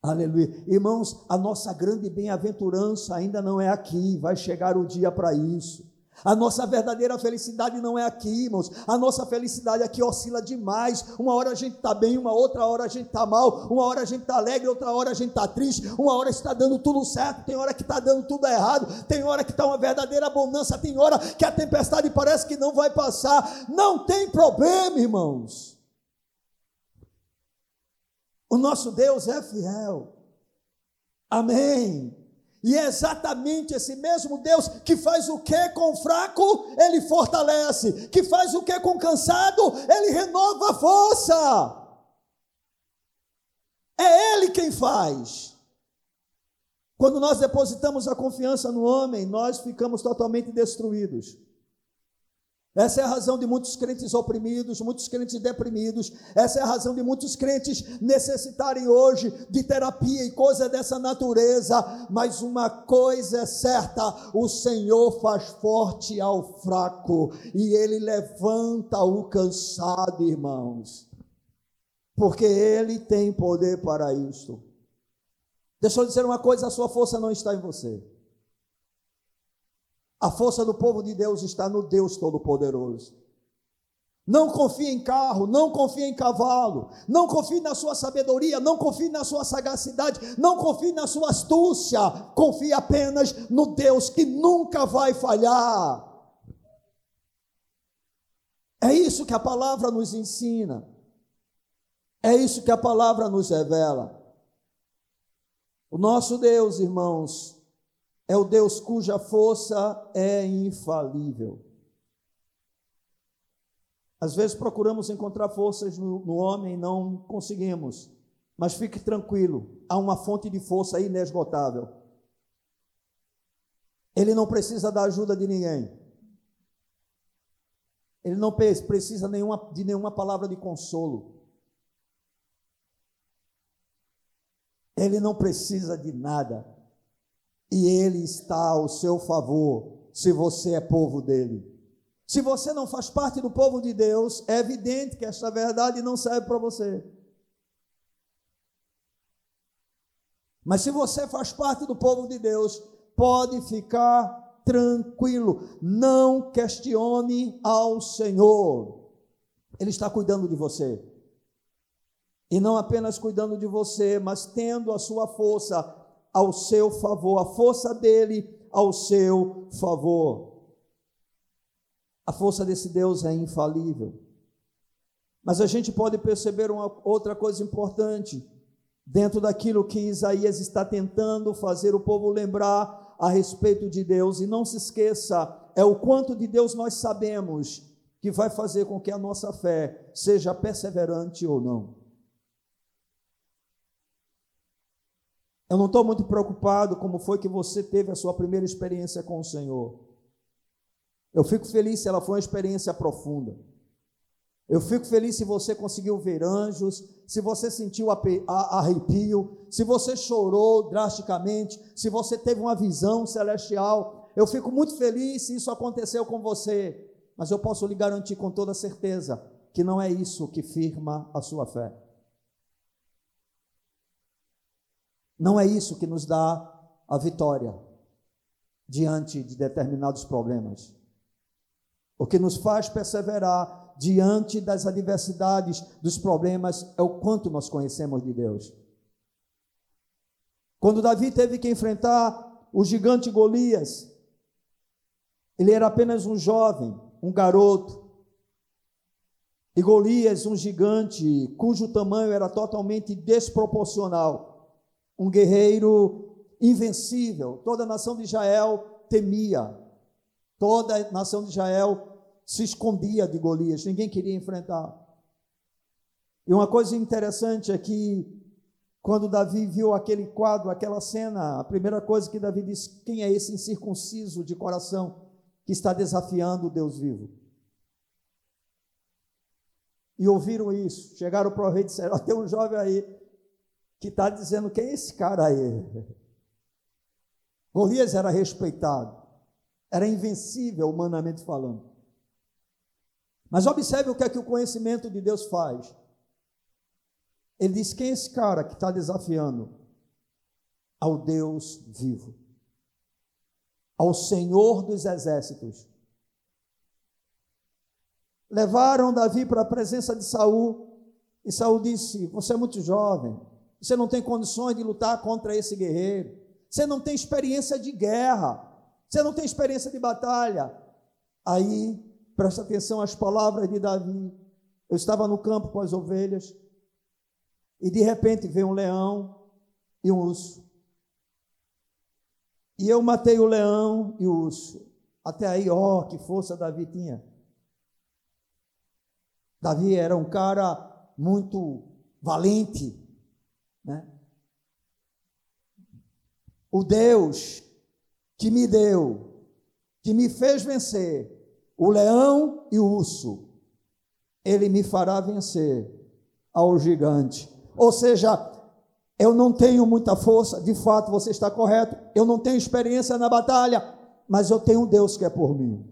Aleluia. Irmãos, a nossa grande bem-aventurança ainda não é aqui, vai chegar o dia para isso. A nossa verdadeira felicidade não é aqui, irmãos. A nossa felicidade aqui oscila demais. Uma hora a gente está bem, uma outra hora a gente está mal, uma hora a gente está alegre, outra hora a gente está triste, uma hora está dando tudo certo, tem hora que está dando tudo errado, tem hora que está uma verdadeira bonança, tem hora que a tempestade parece que não vai passar. Não tem problema, irmãos. O nosso Deus é fiel. Amém. E é exatamente esse mesmo Deus que faz o que com o fraco, ele fortalece, que faz o que com o cansado, ele renova a força. É ele quem faz. Quando nós depositamos a confiança no homem, nós ficamos totalmente destruídos. Essa é a razão de muitos crentes oprimidos, muitos crentes deprimidos. Essa é a razão de muitos crentes necessitarem hoje de terapia e coisa dessa natureza. Mas uma coisa é certa: o Senhor faz forte ao fraco e ele levanta o cansado, irmãos. Porque ele tem poder para isto. Deixa eu dizer uma coisa: a sua força não está em você. A força do povo de Deus está no Deus Todo-Poderoso. Não confie em carro, não confie em cavalo, não confie na sua sabedoria, não confie na sua sagacidade, não confie na sua astúcia, confie apenas no Deus que nunca vai falhar. É isso que a palavra nos ensina, é isso que a palavra nos revela. O nosso Deus, irmãos, é o Deus cuja força é infalível. Às vezes procuramos encontrar forças no, no homem e não conseguimos. Mas fique tranquilo, há uma fonte de força inesgotável. Ele não precisa da ajuda de ninguém. Ele não precisa nenhuma, de nenhuma palavra de consolo. Ele não precisa de nada e ele está ao seu favor, se você é povo dele. Se você não faz parte do povo de Deus, é evidente que esta verdade não serve para você. Mas se você faz parte do povo de Deus, pode ficar tranquilo, não questione ao Senhor. Ele está cuidando de você. E não apenas cuidando de você, mas tendo a sua força ao seu favor, a força dele ao seu favor. A força desse Deus é infalível. Mas a gente pode perceber uma outra coisa importante dentro daquilo que Isaías está tentando fazer o povo lembrar a respeito de Deus. E não se esqueça, é o quanto de Deus nós sabemos que vai fazer com que a nossa fé seja perseverante ou não. Eu não estou muito preocupado como foi que você teve a sua primeira experiência com o Senhor. Eu fico feliz se ela foi uma experiência profunda. Eu fico feliz se você conseguiu ver anjos, se você sentiu arrepio, se você chorou drasticamente, se você teve uma visão celestial. Eu fico muito feliz se isso aconteceu com você. Mas eu posso lhe garantir com toda certeza que não é isso que firma a sua fé. Não é isso que nos dá a vitória diante de determinados problemas. O que nos faz perseverar diante das adversidades, dos problemas, é o quanto nós conhecemos de Deus. Quando Davi teve que enfrentar o gigante Golias, ele era apenas um jovem, um garoto. E Golias, um gigante cujo tamanho era totalmente desproporcional, um guerreiro invencível. Toda a nação de Israel temia, toda a nação de Israel se escondia de Golias, ninguém queria enfrentar. E uma coisa interessante é que, quando Davi viu aquele quadro, aquela cena, a primeira coisa que Davi disse: Quem é esse incircunciso de coração? que está desafiando o Deus vivo. E ouviram isso, chegaram para o rei e disseram: tem um jovem aí que está dizendo quem é esse cara aí. Golias era respeitado, era invencível humanamente falando. Mas observe o que é que o conhecimento de Deus faz. Ele diz: quem é esse cara que está desafiando ao Deus vivo? ao Senhor dos exércitos. Levaram Davi para a presença de Saul, e Saul disse: Você é muito jovem, você não tem condições de lutar contra esse guerreiro, você não tem experiência de guerra, você não tem experiência de batalha. Aí, presta atenção às palavras de Davi. Eu estava no campo com as ovelhas, e de repente veio um leão e um urso. E eu matei o leão e o urso. Até aí, ó, que força Davi tinha. Davi era um cara muito valente, né? O Deus que me deu, que me fez vencer o leão e o urso, ele me fará vencer ao gigante. Ou seja, eu não tenho muita força, de fato você está correto. Eu não tenho experiência na batalha, mas eu tenho um Deus que é por mim.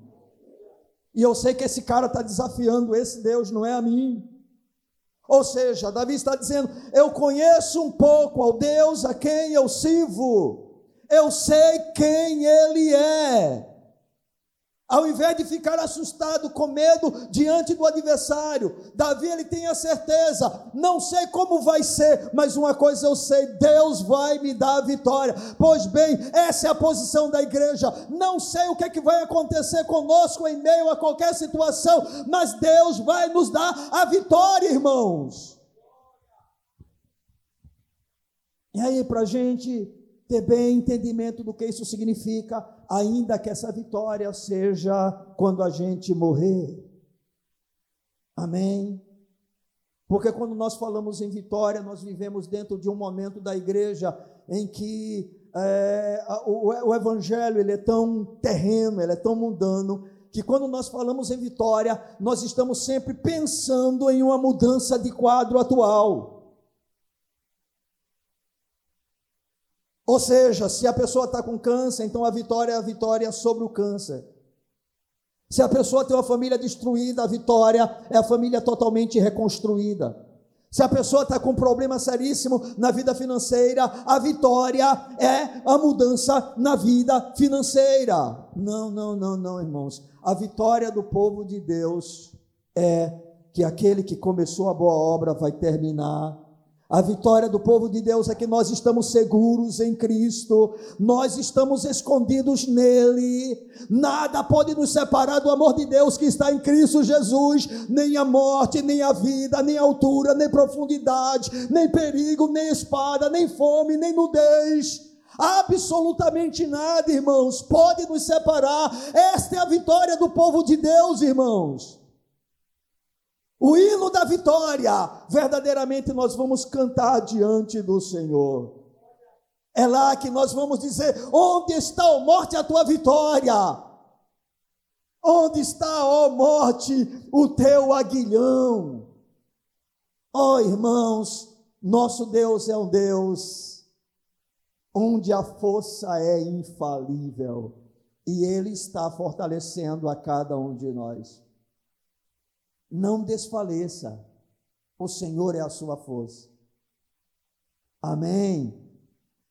E eu sei que esse cara está desafiando esse Deus, não é a mim. Ou seja, Davi está dizendo: Eu conheço um pouco ao Deus a quem eu sirvo, eu sei quem Ele é. Ao invés de ficar assustado, com medo diante do adversário, Davi ele tem a certeza, não sei como vai ser, mas uma coisa eu sei, Deus vai me dar a vitória. Pois bem, essa é a posição da igreja. Não sei o que, é que vai acontecer conosco em meio a qualquer situação, mas Deus vai nos dar a vitória, irmãos. E aí, para a gente ter bem entendimento do que isso significa, ainda que essa vitória seja quando a gente morrer. Amém? Porque quando nós falamos em vitória, nós vivemos dentro de um momento da igreja em que é, o, o evangelho ele é tão terreno, ele é tão mundano, que quando nós falamos em vitória, nós estamos sempre pensando em uma mudança de quadro atual. Ou seja, se a pessoa está com câncer, então a vitória é a vitória sobre o câncer. Se a pessoa tem uma família destruída, a vitória é a família totalmente reconstruída. Se a pessoa está com um problema seríssimo na vida financeira, a vitória é a mudança na vida financeira. Não, não, não, não, irmãos. A vitória do povo de Deus é que aquele que começou a boa obra vai terminar A vitória do povo de Deus é que nós estamos seguros em Cristo, nós estamos escondidos nele, nada pode nos separar do amor de Deus que está em Cristo Jesus, nem a morte, nem a vida, nem a altura, nem profundidade, nem perigo, nem espada, nem fome, nem nudez. Absolutamente nada, irmãos, pode nos separar. Esta é a vitória do povo de Deus, irmãos. O hino da vitória, verdadeiramente nós vamos cantar diante do Senhor. É lá que nós vamos dizer: onde está, ó morte, a tua vitória? Onde está, ó morte, o teu aguilhão? Ó irmãos, nosso Deus é um Deus onde a força é infalível e Ele está fortalecendo a cada um de nós. Não desfaleça, o Senhor é a sua força. Amém.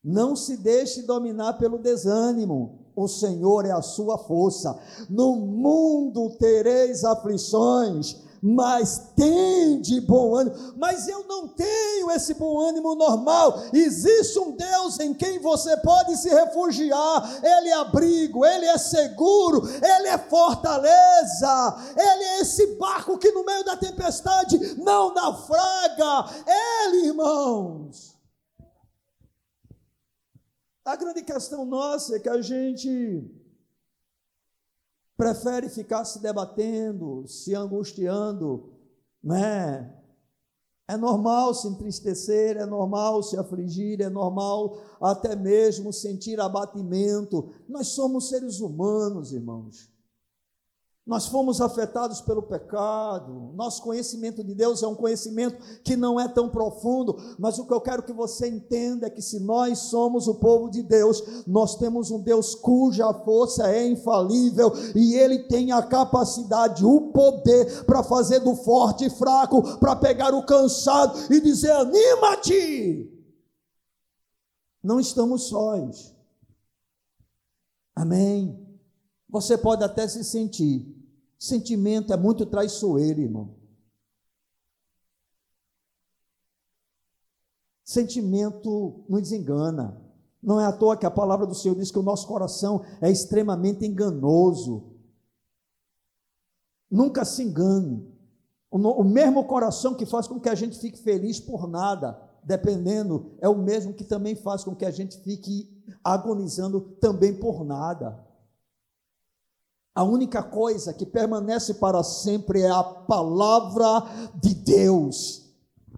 Não se deixe dominar pelo desânimo, o Senhor é a sua força. No mundo tereis aflições, mas tem de bom ânimo. Mas eu não tenho esse bom ânimo normal. Existe um Deus em quem você pode se refugiar. Ele é abrigo, ele é seguro, ele é fortaleza. Ele é esse barco que no meio da tempestade não naufraga. Ele, irmãos. A grande questão nossa é que a gente prefere ficar se debatendo, se angustiando, né? É normal se entristecer, é normal se afligir, é normal até mesmo sentir abatimento. Nós somos seres humanos, irmãos. Nós fomos afetados pelo pecado. Nosso conhecimento de Deus é um conhecimento que não é tão profundo, mas o que eu quero que você entenda é que se nós somos o povo de Deus, nós temos um Deus cuja força é infalível e ele tem a capacidade, o poder para fazer do forte fraco, para pegar o cansado e dizer: "Anima-te!" Não estamos sós. Amém. Você pode até se sentir Sentimento é muito traiçoeiro, irmão. Sentimento nos engana. Não é à toa que a palavra do Senhor diz que o nosso coração é extremamente enganoso. Nunca se engane. O, mesmo coração que faz com que a gente fique feliz por nada, dependendo, é o mesmo que também faz com que a gente fique agonizando também por nada. A única coisa que permanece para sempre é a palavra de Deus.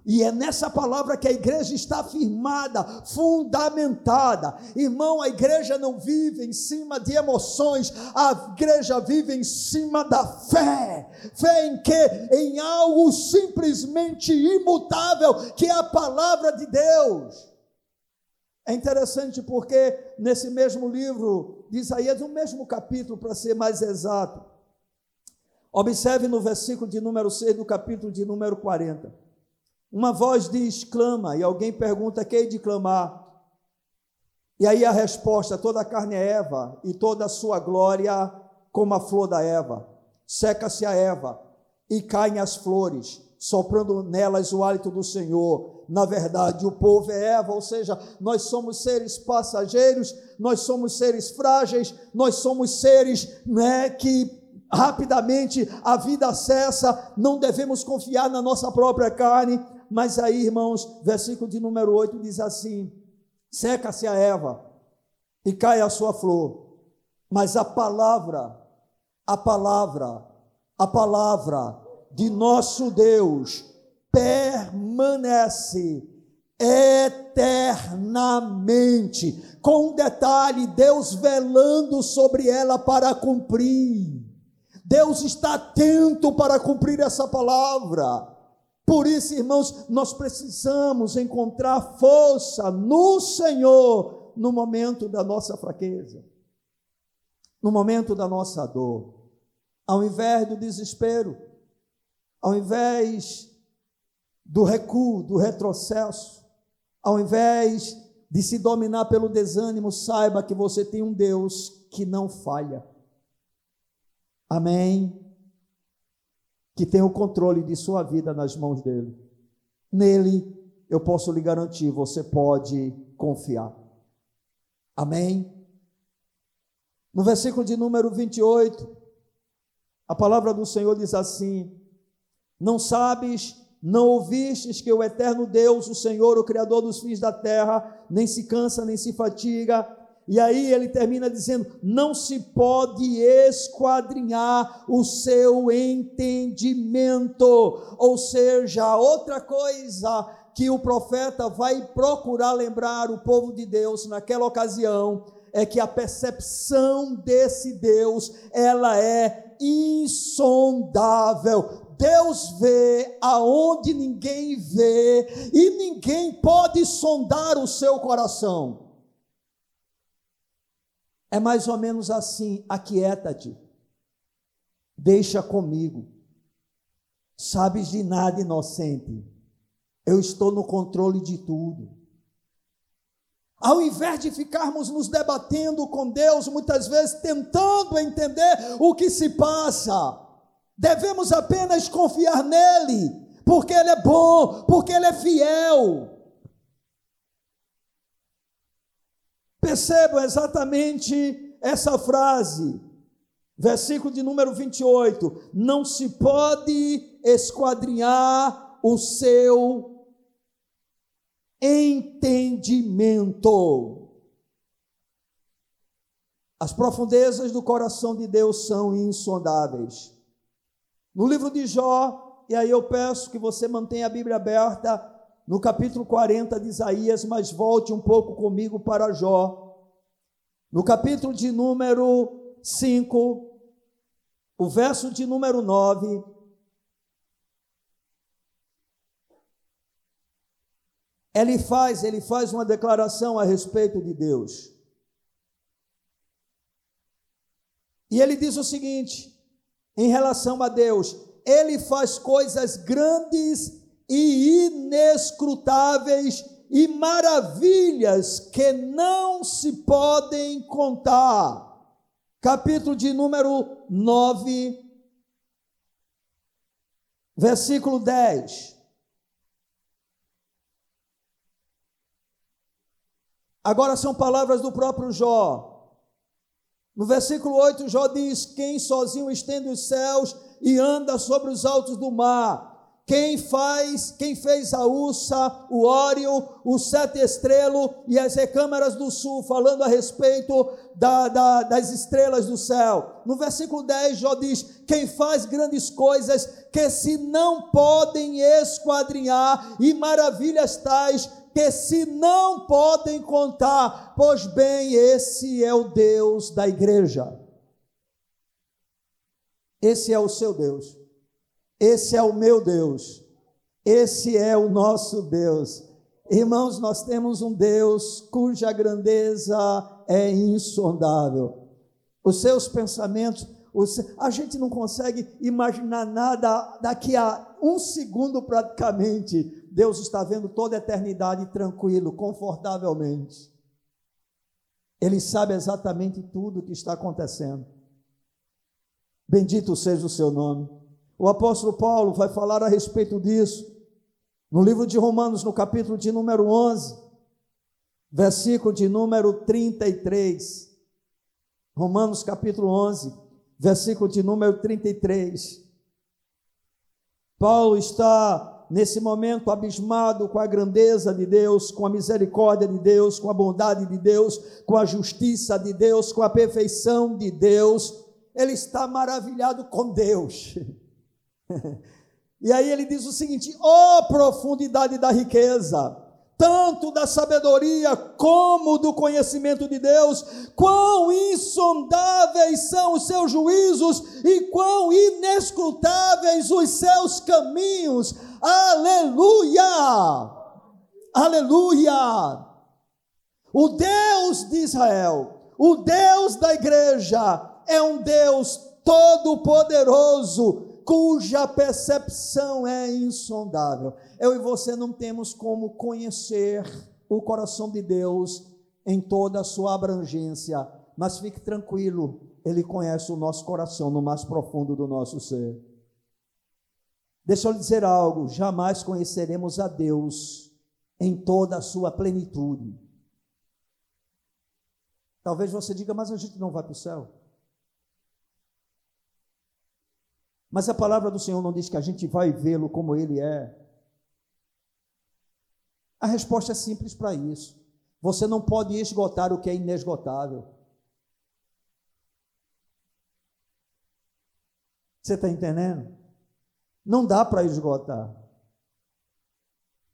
E é nessa palavra que a igreja está firmada, fundamentada. Irmão, a igreja não vive em cima de emoções, a igreja vive em cima da fé. Fé em que? Em algo simplesmente imutável, que é a palavra de Deus. É interessante porque nesse mesmo livro de Isaías, no mesmo capítulo, para ser mais exato, observe no versículo de número 6 do capítulo de número 40. Uma voz diz: clama, e alguém pergunta: quem de clamar? E aí a resposta: toda a carne é Eva, e toda a sua glória como a flor da Eva. Seca-se a Eva, e caem as flores, soprando nelas o hálito do Senhor. Na verdade, o povo é Eva, ou seja, nós somos seres passageiros, nós somos seres frágeis, nós somos seres né, que rapidamente a vida cessa, não devemos confiar na nossa própria carne, mas aí, irmãos, versículo de número 8 diz assim: seca-se a Eva e cai a sua flor, mas a palavra, a palavra, a palavra de nosso Deus permanece eternamente. Com um detalhe, Deus velando sobre ela para cumprir. Deus está atento para cumprir essa palavra. Por isso, irmãos, nós precisamos encontrar força no Senhor no momento da nossa fraqueza, no momento da nossa dor. Ao invés do desespero, ao invés do recuo, do retrocesso, ao invés de se dominar pelo desânimo, saiba que você tem um Deus que não falha. Amém? Que tem o controle de sua vida nas mãos dele. Nele eu posso lhe garantir, você pode confiar. Amém? No versículo de número 28, a palavra do Senhor diz assim: Não sabes, não ouvistes que o eterno Deus, o Senhor, o Criador dos fins da terra, nem se cansa, nem se fatiga, e aí ele termina dizendo: não se pode esquadrinhar o seu entendimento. Ou seja, outra coisa que o profeta vai procurar lembrar o povo de Deus naquela ocasião é que a percepção desse Deus, ela é insondável. Deus vê aonde ninguém vê e ninguém pode sondar o seu coração. É mais ou menos assim: aquieta-te, deixa comigo. Sabes de nada, inocente. Eu estou no controle de tudo. Ao invés de ficarmos nos debatendo com Deus, muitas vezes tentando entender o que se passa, devemos apenas confiar nele, porque ele é bom, porque ele é fiel. Percebam exatamente essa frase, versículo de número 28. Não se pode esquadrinhar o seu entendimento. As profundezas do coração de Deus são insondáveis. No livro de Jó, e aí eu peço que você mantenha a Bíblia aberta, no capítulo 40 de Isaías, mas volte um pouco comigo para Jó. No capítulo de número 5, o verso de número 9. Ele faz, ele faz uma declaração a respeito de Deus. E ele diz o seguinte, em relação a Deus: Ele faz coisas grandes e inescrutáveis e maravilhas que não se podem contar. Capítulo de número 9, versículo 10. Agora são palavras do próprio Jó. No versículo 8, Jó diz: Quem sozinho estende os céus e anda sobre os altos do mar quem faz, quem fez a Ursa, o Ório, o Sete Estrelo e as recâmaras do sul, falando a respeito da, da, das estrelas do céu. No versículo 10, Jó diz: Quem faz grandes coisas que se não podem esquadrinhar, e maravilhas tais que se não podem contar, pois bem, esse é o Deus da igreja. Esse é o seu Deus. Esse é o meu Deus. Esse é o nosso Deus. Irmãos, nós temos um Deus cuja grandeza é insondável. Os seus pensamentos, os, a gente não consegue imaginar nada daqui a um segundo praticamente. Deus está vendo toda a eternidade tranquilo, confortavelmente. Ele sabe exatamente tudo o que está acontecendo. Bendito seja o seu nome. O apóstolo Paulo vai falar a respeito disso no livro de Romanos, no capítulo de número 11, versículo de número 33. Romanos, capítulo 11, versículo de número 33. Paulo está nesse momento abismado com a grandeza de Deus, com a misericórdia de Deus, com a bondade de Deus, com a justiça de Deus, com a perfeição de Deus. Ele está maravilhado com Deus. e aí ele diz o seguinte: ó oh, profundidade da riqueza, tanto da sabedoria como do conhecimento de Deus, quão insondáveis são os seus juízos e quão inescrutáveis os seus caminhos. Aleluia! Aleluia! O Deus de Israel, o Deus da igreja, é um Deus todo-poderoso, cuja percepção é insondável. Eu e você não temos como conhecer o coração de Deus em toda a sua abrangência, mas fique tranquilo, Ele conhece o nosso coração no mais profundo do nosso ser. Deixa eu lhe dizer algo: jamais conheceremos a Deus em toda a sua plenitude. Talvez você diga, mas a gente não vai para o céu. Mas a palavra do Senhor não diz que a gente vai vê-lo como ele é. A resposta é simples para isso. Você não pode esgotar o que é inesgotável. Você está entendendo? Não dá para esgotar.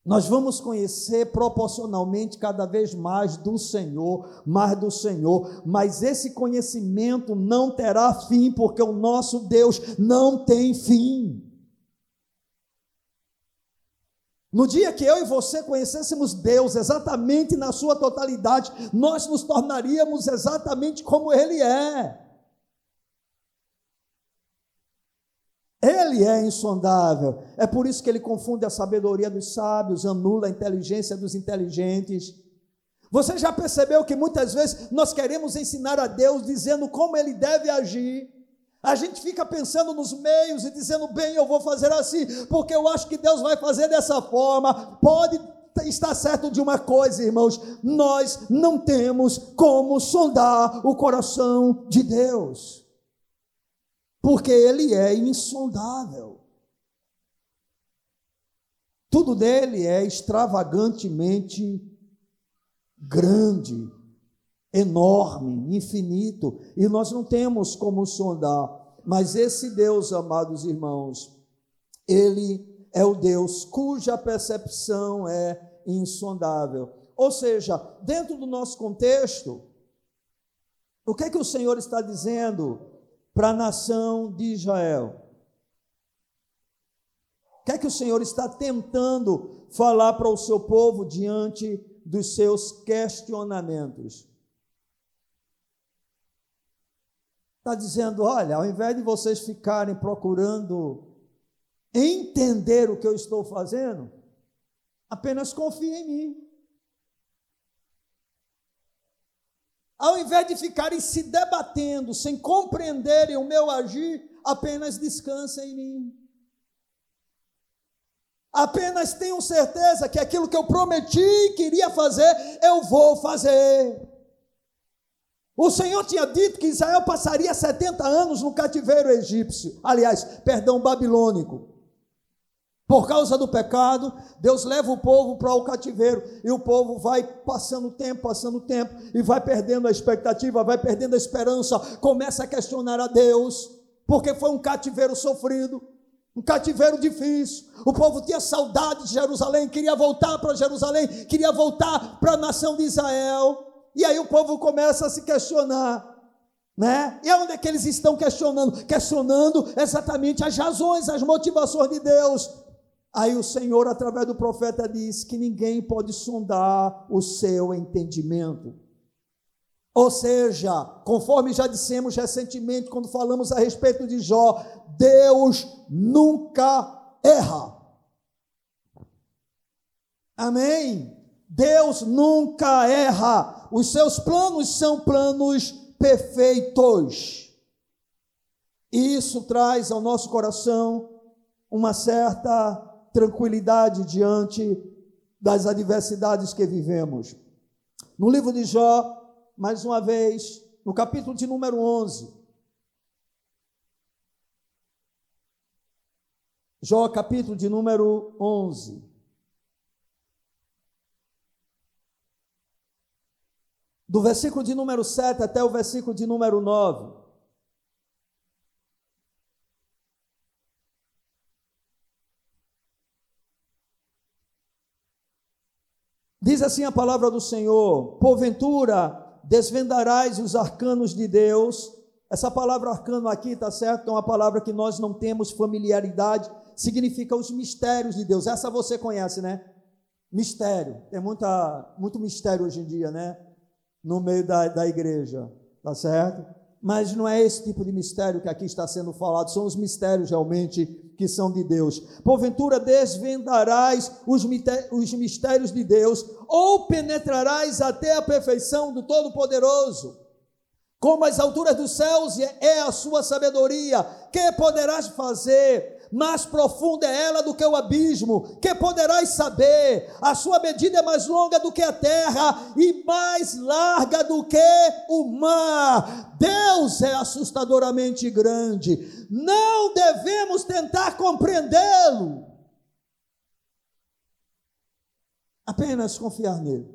Nós vamos conhecer proporcionalmente cada vez mais do Senhor, mais do Senhor, mas esse conhecimento não terá fim, porque o nosso Deus não tem fim. No dia que eu e você conhecêssemos Deus exatamente na sua totalidade, nós nos tornaríamos exatamente como Ele é. Ele é insondável. É por isso que ele confunde a sabedoria dos sábios, anula a inteligência dos inteligentes. Você já percebeu que muitas vezes nós queremos ensinar a Deus dizendo como ele deve agir? A gente fica pensando nos meios e dizendo, bem, eu vou fazer assim, porque eu acho que Deus vai fazer dessa forma. Pode estar certo de uma coisa, irmãos: nós não temos como sondar o coração de Deus porque ele é insondável. Tudo dele é extravagantemente grande, enorme, infinito, e nós não temos como sondar. Mas esse Deus, amados irmãos, ele é o Deus cuja percepção é insondável. Ou seja, dentro do nosso contexto, o que é que o Senhor está dizendo? Para a nação de Israel. O que é que o Senhor está tentando falar para o seu povo diante dos seus questionamentos? Está dizendo: olha, ao invés de vocês ficarem procurando entender o que eu estou fazendo, apenas confiem em mim. Ao invés de ficarem se debatendo, sem compreenderem o meu agir, apenas descansem em mim. Apenas tenham certeza que aquilo que eu prometi e queria fazer, eu vou fazer. O Senhor tinha dito que Israel passaria 70 anos no cativeiro egípcio, aliás, perdão, babilônico. Por causa do pecado, Deus leva o povo para o cativeiro e o povo vai passando tempo, passando tempo e vai perdendo a expectativa, vai perdendo a esperança, começa a questionar a Deus, porque foi um cativeiro sofrido, um cativeiro difícil. O povo tinha saudade de Jerusalém, queria voltar para Jerusalém, queria voltar para a nação de Israel. E aí o povo começa a se questionar, né? E onde é que eles estão questionando? Questionando exatamente as razões, as motivações de Deus. Aí o Senhor, através do profeta, diz que ninguém pode sondar o seu entendimento. Ou seja, conforme já dissemos recentemente, quando falamos a respeito de Jó, Deus nunca erra. Amém? Deus nunca erra. Os seus planos são planos perfeitos. Isso traz ao nosso coração uma certa tranquilidade diante das adversidades que vivemos. No livro de Jó, mais uma vez, no capítulo de número 11. Jó, capítulo de número 11. Do versículo de número 7 até o versículo de número 9. Diz assim a palavra do Senhor: porventura desvendarás os arcanos de Deus. Essa palavra arcano aqui, está certo? É uma palavra que nós não temos familiaridade, significa os mistérios de Deus. Essa você conhece, né? Mistério. Tem muita, muito mistério hoje em dia, né? No meio da, da igreja, tá certo? Mas não é esse tipo de mistério que aqui está sendo falado, são os mistérios realmente que são de Deus. Porventura desvendarás os mistérios de Deus, ou penetrarás até a perfeição do Todo-Poderoso. Como as alturas dos céus é a sua sabedoria, que poderás fazer mais profunda é ela do que o abismo, que poderás saber? A sua medida é mais longa do que a terra e mais larga do que o mar. Deus é assustadoramente grande. Não devemos tentar compreendê-lo. Apenas confiar nele,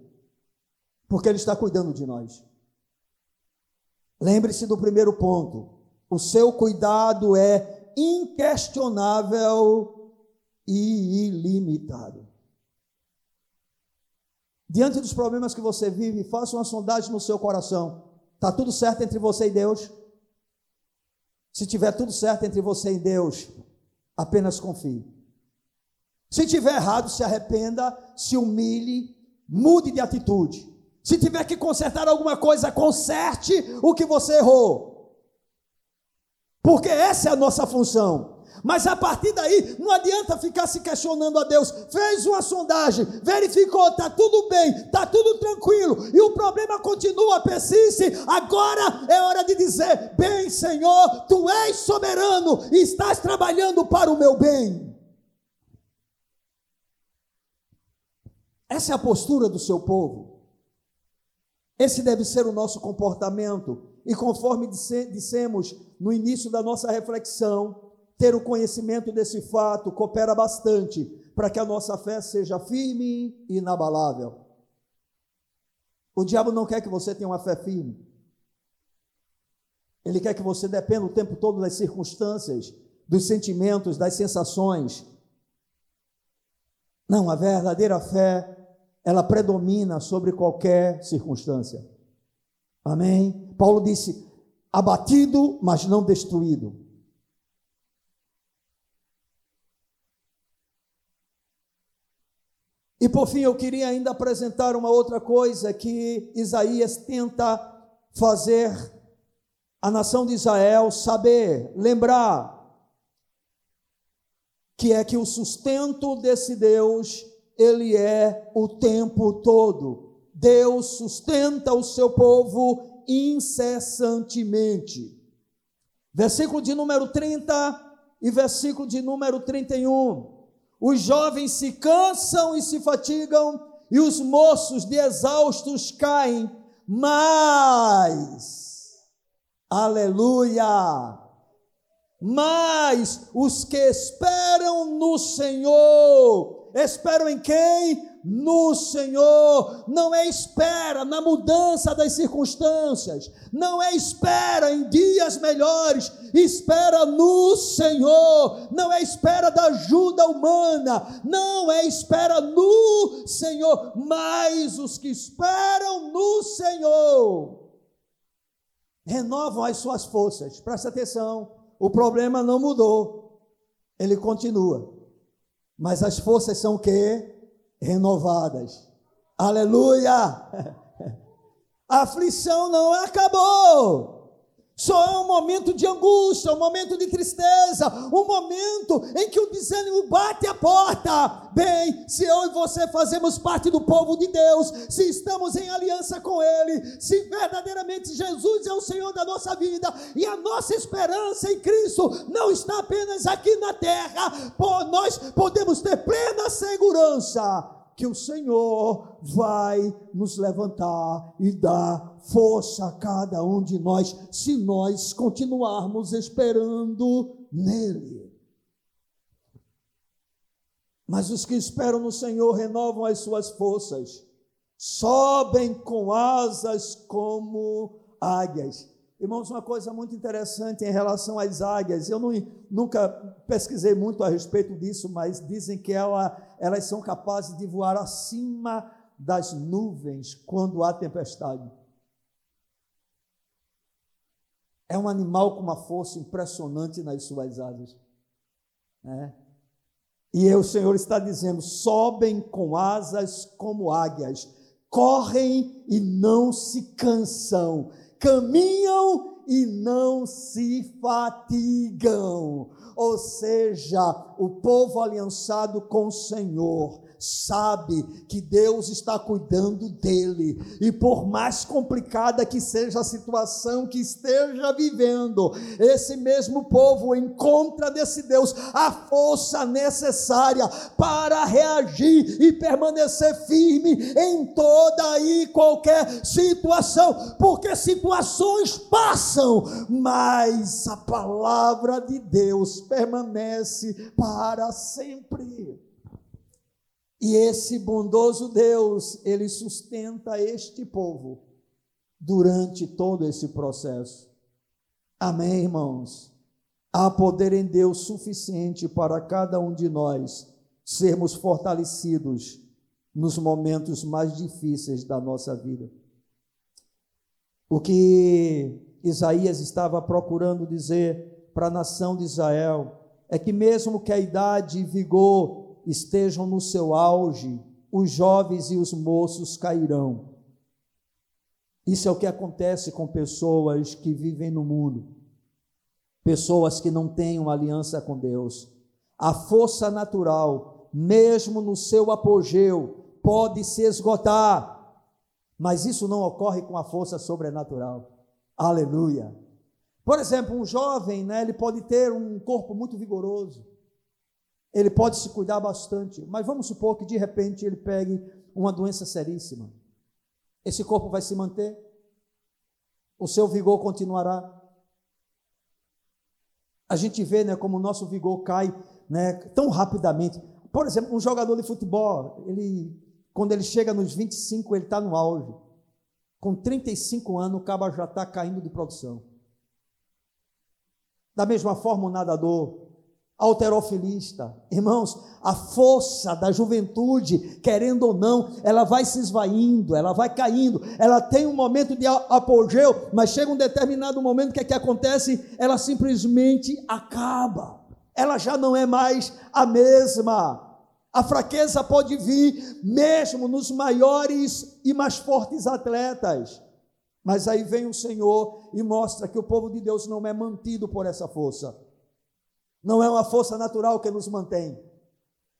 porque ele está cuidando de nós. Lembre-se do primeiro ponto: o seu cuidado é inquestionável e ilimitado. Diante dos problemas que você vive, faça uma sondagem no seu coração. Está tudo certo entre você e Deus? Se tiver tudo certo entre você e Deus, apenas confie. Se tiver errado, se arrependa, se humilhe, mude de atitude. Se tiver que consertar alguma coisa, conserte o que você errou. Porque essa é a nossa função. Mas a partir daí, não adianta ficar se questionando a Deus. Fez uma sondagem, verificou, está tudo bem, está tudo tranquilo, e o problema continua, persiste. Agora é hora de dizer: Bem, Senhor, tu és soberano e estás trabalhando para o meu bem. Essa é a postura do seu povo. Esse deve ser o nosso comportamento. E conforme dissemos no início da nossa reflexão, ter o conhecimento desse fato coopera bastante para que a nossa fé seja firme e inabalável. O diabo não quer que você tenha uma fé firme. Ele quer que você dependa o tempo todo das circunstâncias, dos sentimentos, das sensações. Não, a verdadeira fé ela predomina sobre qualquer circunstância. Amém? Paulo disse: abatido, mas não destruído. E por fim, eu queria ainda apresentar uma outra coisa que Isaías tenta fazer a nação de Israel saber, lembrar, que é que o sustento desse Deus ele é o tempo todo. Deus sustenta o seu povo incessantemente. Versículo de número 30 e versículo de número 31. Os jovens se cansam e se fatigam, e os moços de exaustos caem, mas, aleluia, mas os que esperam no Senhor Espero em quem? No Senhor. Não é espera na mudança das circunstâncias. Não é espera em dias melhores. Espera no Senhor. Não é espera da ajuda humana. Não é espera no Senhor. Mas os que esperam no Senhor renovam as suas forças. Presta atenção. O problema não mudou. Ele continua. Mas as forças são o quê? Renovadas. Aleluia! A aflição não acabou. Só é um momento de angústia, um momento de tristeza, um momento em que o desânimo bate a porta. Bem, se eu e você fazemos parte do povo de Deus, se estamos em aliança com Ele, se verdadeiramente Jesus é o Senhor da nossa vida e a nossa esperança em Cristo não está apenas aqui na terra, nós podemos ter plena segurança que o Senhor vai nos levantar e dar força a cada um de nós, se nós continuarmos esperando nele. Mas os que esperam no Senhor renovam as suas forças, sobem com asas como águias. Irmãos, uma coisa muito interessante em relação às águias, eu não, nunca pesquisei muito a respeito disso, mas dizem que ela, elas são capazes de voar acima das nuvens quando há tempestade. É um animal com uma força impressionante nas suas asas. Né? E o Senhor está dizendo: sobem com asas como águias, correm e não se cansam caminham e não se fatigam. Ou seja, o povo aliançado com o Senhor sabe que Deus está cuidando dele, e por mais complicada que seja a situação que esteja vivendo, esse mesmo povo encontra nesse Deus a força necessária para reagir e permanecer firme em toda e qualquer situação, porque situações passam, mas a palavra de Deus permanece para sempre. E esse bondoso Deus, ele sustenta este povo durante todo esse processo. Amém, irmãos? Há poder em Deus suficiente para cada um de nós sermos fortalecidos nos momentos mais difíceis da nossa vida. O que Isaías estava procurando dizer para a nação de Israel é que, mesmo que a idade e vigor estejam no seu auge, os jovens e os moços cairão. Isso é o que acontece com pessoas que vivem no mundo, pessoas que não têm uma aliança com Deus. A força natural, mesmo no seu apogeu, pode se esgotar, mas isso não ocorre com a força sobrenatural. Aleluia. Por exemplo, um jovem, né, ele pode ter um corpo muito vigoroso, ele pode se cuidar bastante, mas vamos supor que de repente ele pegue uma doença seríssima. Esse corpo vai se manter? O seu vigor continuará? A gente vê, né, como o nosso vigor cai, né, tão rapidamente. Por exemplo, um jogador de futebol, ele quando ele chega nos 25, ele está no auge. Com 35 anos, o cabo já está caindo de produção. Da mesma forma, o nadador, alterofilista. Irmãos, a força da juventude, querendo ou não, ela vai se esvaindo, ela vai caindo, ela tem um momento de apogeu, mas chega um determinado momento que é que acontece? Ela simplesmente acaba. Ela já não é mais a mesma. A fraqueza pode vir mesmo nos maiores e mais fortes atletas. Mas aí vem o Senhor e mostra que o povo de Deus não é mantido por essa força. Não é uma força natural que nos mantém.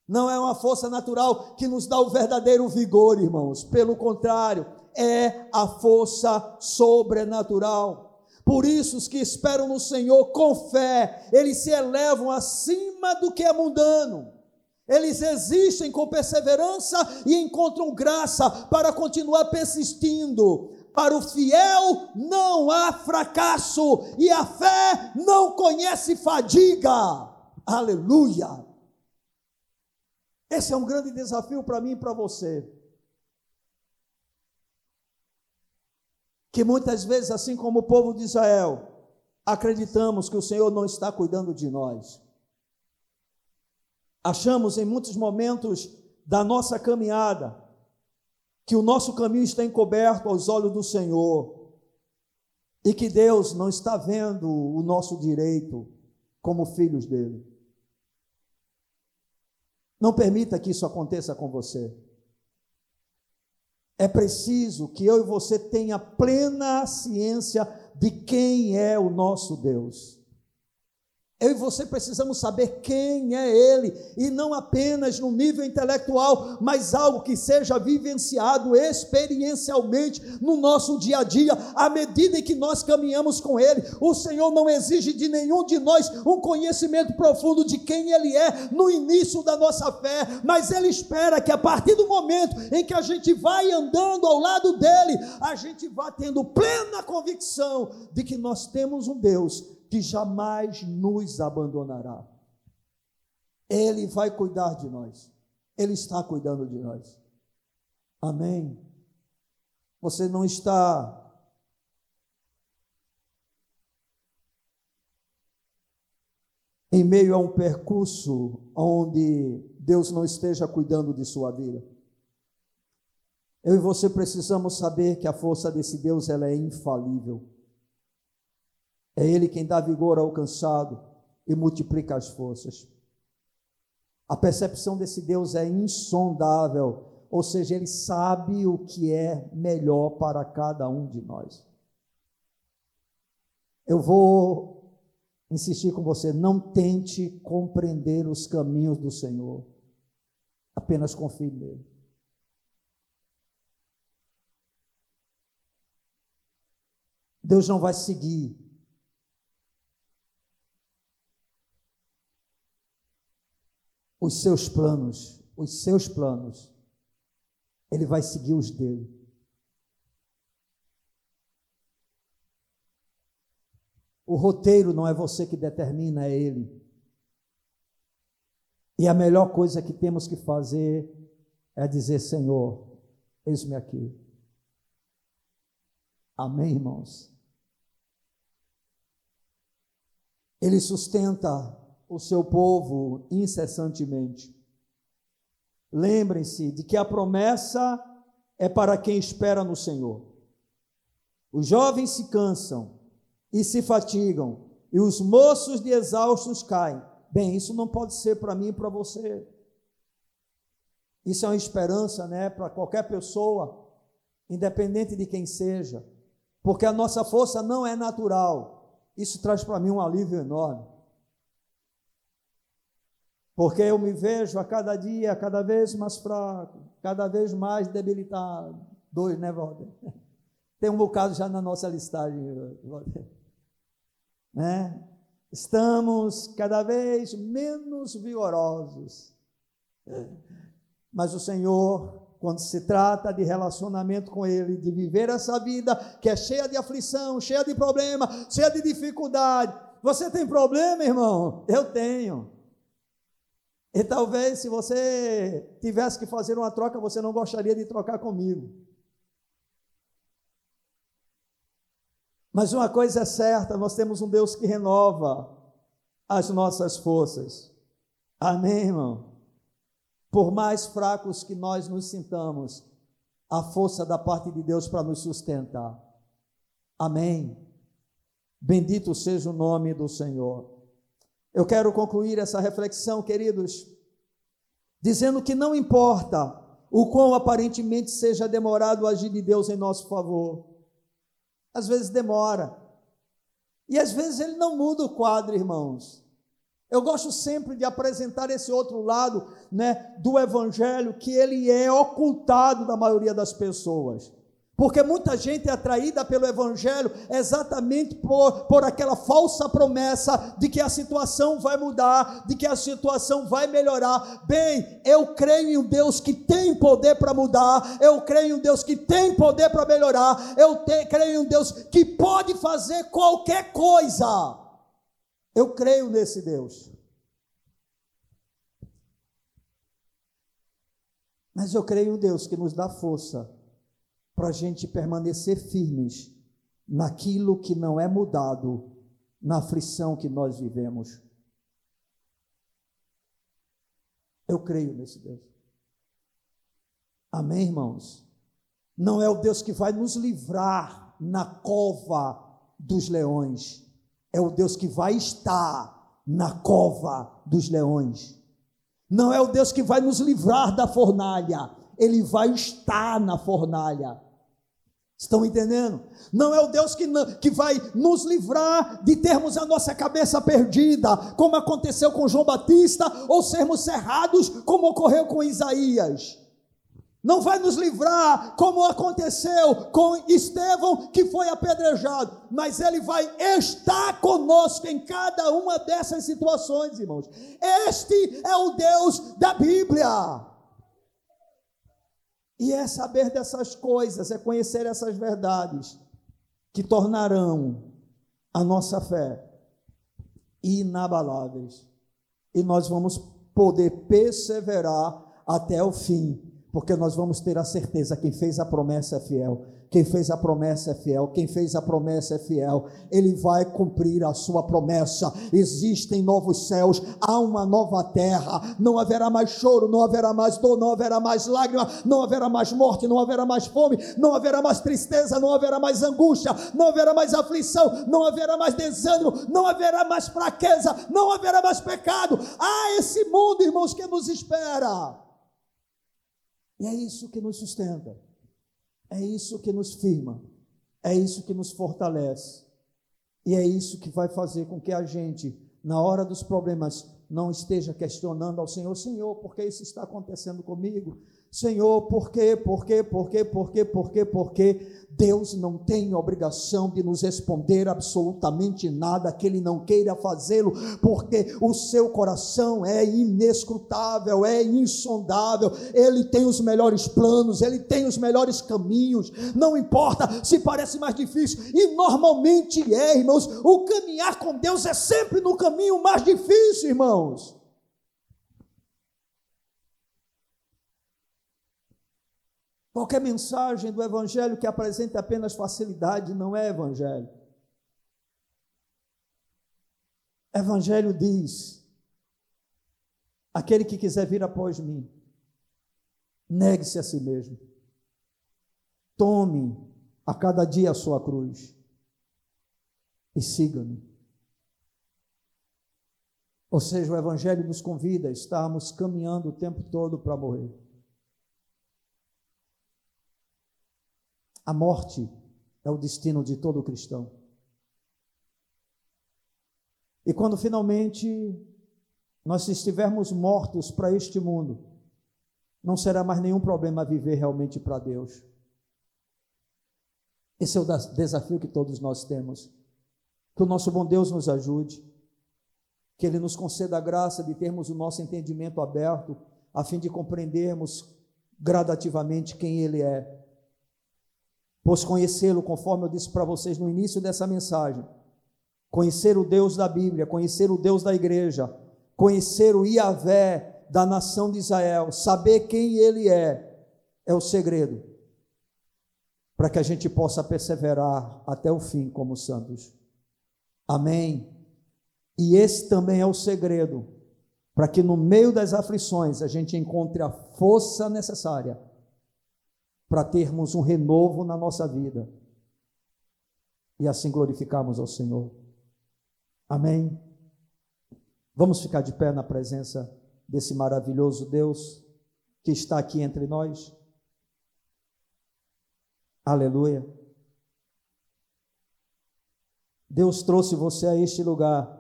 Não é uma força natural que nos dá o verdadeiro vigor, irmãos. Pelo contrário, é a força sobrenatural. Por isso, os que esperam no Senhor com fé, eles se elevam acima do que é mundano eles existem com perseverança e encontram graça para continuar persistindo. Para o fiel não há fracasso e a fé não conhece fadiga. Aleluia! Esse é um grande desafio para mim e para você. Que muitas vezes, assim como o povo de Israel, acreditamos que o Senhor não está cuidando de nós. Achamos em muitos momentos da nossa caminhada que o nosso caminho está encoberto aos olhos do Senhor e que Deus não está vendo o nosso direito como filhos dele. Não permita que isso aconteça com você. É preciso que eu e você tenha plena ciência de quem é o nosso Deus. Eu e você precisamos saber quem é Ele, e não apenas no nível intelectual, mas algo que seja vivenciado experiencialmente no nosso dia a dia, à medida em que nós caminhamos com Ele. O Senhor não exige de nenhum de nós um conhecimento profundo de quem Ele é no início da nossa fé, mas Ele espera que a partir do momento em que a gente vai andando ao lado dEle, a gente vá tendo plena convicção de que nós temos um Deus que jamais nos abandonará. Ele vai cuidar de nós. Ele está cuidando de nós. Amém. Você não está em meio a um percurso onde Deus não esteja cuidando de sua vida. Eu e você precisamos saber que a força desse Deus ela é infalível. É Ele quem dá vigor ao cansado e multiplica as forças. A percepção desse Deus é insondável, ou seja, Ele sabe o que é melhor para cada um de nós. Eu vou insistir com você, não tente compreender os caminhos do Senhor. Apenas confie nele. Deus não vai seguir os seus planos, os seus planos. Ele vai seguir os dele. O roteiro não é você que determina, é ele. E a melhor coisa que temos que fazer é dizer: Senhor, eis-me aqui. Amém, irmãos? Ele sustenta o seu povo incessantemente. Lembrem-se de que a promessa é para quem espera no Senhor. Os jovens se cansam e se fatigam, e os moços de exaustos caem. Bem, isso não pode ser para mim e para você. Isso é uma esperança, né, para qualquer pessoa, independente de quem seja, porque a nossa força não é natural. Isso traz para mim um alívio enorme. Porque eu me vejo a cada dia cada vez mais fraco, cada vez mais debilitado. Dois, né, Walter? Tem um bocado já na nossa listagem, Walter. Né? Estamos cada vez menos vigorosos. Mas o Senhor quando se trata de relacionamento com Ele, de viver essa vida que é cheia de aflição, cheia de problema, cheia de dificuldade. Você tem problema, irmão? Eu tenho. E talvez se você tivesse que fazer uma troca, você não gostaria de trocar comigo. Mas uma coisa é certa, nós temos um Deus que renova as nossas forças. Amém, irmão? Por mais fracos que nós nos sintamos, a força da parte de Deus para nos sustentar. Amém. Bendito seja o nome do Senhor. Eu quero concluir essa reflexão, queridos, dizendo que não importa o quão aparentemente seja demorado o agir de Deus em nosso favor. Às vezes demora. E às vezes ele não muda o quadro, irmãos. Eu gosto sempre de apresentar esse outro lado, né, do evangelho que ele é ocultado da maioria das pessoas. Porque muita gente é atraída pelo Evangelho exatamente por, por aquela falsa promessa de que a situação vai mudar, de que a situação vai melhorar. Bem, eu creio em um Deus que tem poder para mudar, eu creio em um Deus que tem poder para melhorar, eu te, creio em um Deus que pode fazer qualquer coisa. Eu creio nesse Deus. Mas eu creio em um Deus que nos dá força para a gente permanecer firmes naquilo que não é mudado, na aflição que nós vivemos. Eu creio nesse Deus. Amém, irmãos? Não é o Deus que vai nos livrar na cova dos leões é o Deus que vai estar na cova dos leões. Não é o Deus que vai nos livrar da fornalha, ele vai estar na fornalha. Estão entendendo? Não é o Deus que, que vai nos livrar de termos a nossa cabeça perdida, como aconteceu com João Batista, ou sermos cerrados, como ocorreu com Isaías não vai nos livrar, como aconteceu com Estevão, que foi apedrejado, mas ele vai estar conosco em cada uma dessas situações, irmãos. Este é o Deus da Bíblia. E é saber dessas coisas, é conhecer essas verdades, que tornarão a nossa fé inabaláveis. E nós vamos poder perseverar até o fim porque nós vamos ter a certeza: quem fez a promessa é fiel. Quem fez a promessa é fiel, quem fez a promessa é fiel, ele vai cumprir a sua promessa. Existem novos céus, há uma nova terra, não haverá mais choro, não haverá mais dor, não haverá mais lágrima, não haverá mais morte, não haverá mais fome, não haverá mais tristeza, não haverá mais angústia, não haverá mais aflição, não haverá mais desânimo, não haverá mais fraqueza, não haverá mais pecado. Há esse mundo, irmãos, que nos espera. E é isso que nos sustenta, é isso que nos firma, é isso que nos fortalece, e é isso que vai fazer com que a gente, na hora dos problemas, não esteja questionando ao Senhor, Senhor, por que isso está acontecendo comigo? Senhor, por quê? Por quê? Por quê? Por quê? Por quê? Por quê? Deus não tem obrigação de nos responder absolutamente nada que Ele não queira fazê-lo, porque o seu coração é inescrutável, é insondável, Ele tem os melhores planos, Ele tem os melhores caminhos, não importa se parece mais difícil, e normalmente é, irmãos, o caminhar com Deus é sempre no caminho mais difícil, irmãos. Qualquer mensagem do Evangelho que apresente apenas facilidade não é Evangelho. Evangelho diz: aquele que quiser vir após mim, negue-se a si mesmo, tome a cada dia a sua cruz e siga-me. Ou seja, o Evangelho nos convida a estarmos caminhando o tempo todo para morrer. A morte é o destino de todo cristão. E quando finalmente nós estivermos mortos para este mundo, não será mais nenhum problema viver realmente para Deus. Esse é o desafio que todos nós temos. Que o nosso bom Deus nos ajude, que Ele nos conceda a graça de termos o nosso entendimento aberto, a fim de compreendermos gradativamente quem Ele é pois conhecê-lo, conforme eu disse para vocês no início dessa mensagem, conhecer o Deus da Bíblia, conhecer o Deus da igreja, conhecer o Iavé da nação de Israel, saber quem ele é, é o segredo para que a gente possa perseverar até o fim como santos. Amém. E esse também é o segredo para que no meio das aflições a gente encontre a força necessária para termos um renovo na nossa vida e assim glorificarmos ao Senhor. Amém? Vamos ficar de pé na presença desse maravilhoso Deus que está aqui entre nós. Aleluia. Deus trouxe você a este lugar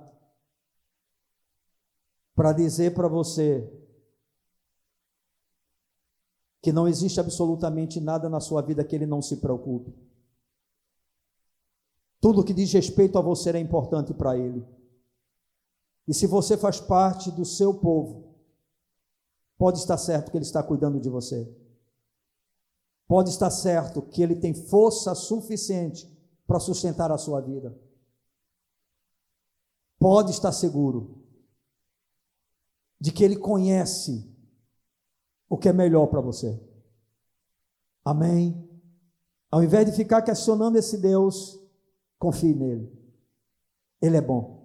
para dizer para você que não existe absolutamente nada na sua vida que ele não se preocupe. Tudo que diz respeito a você é importante para ele. E se você faz parte do seu povo, pode estar certo que ele está cuidando de você. Pode estar certo que ele tem força suficiente para sustentar a sua vida. Pode estar seguro de que ele conhece o que é melhor para você. Amém? Ao invés de ficar questionando esse Deus, confie nele. Ele é bom.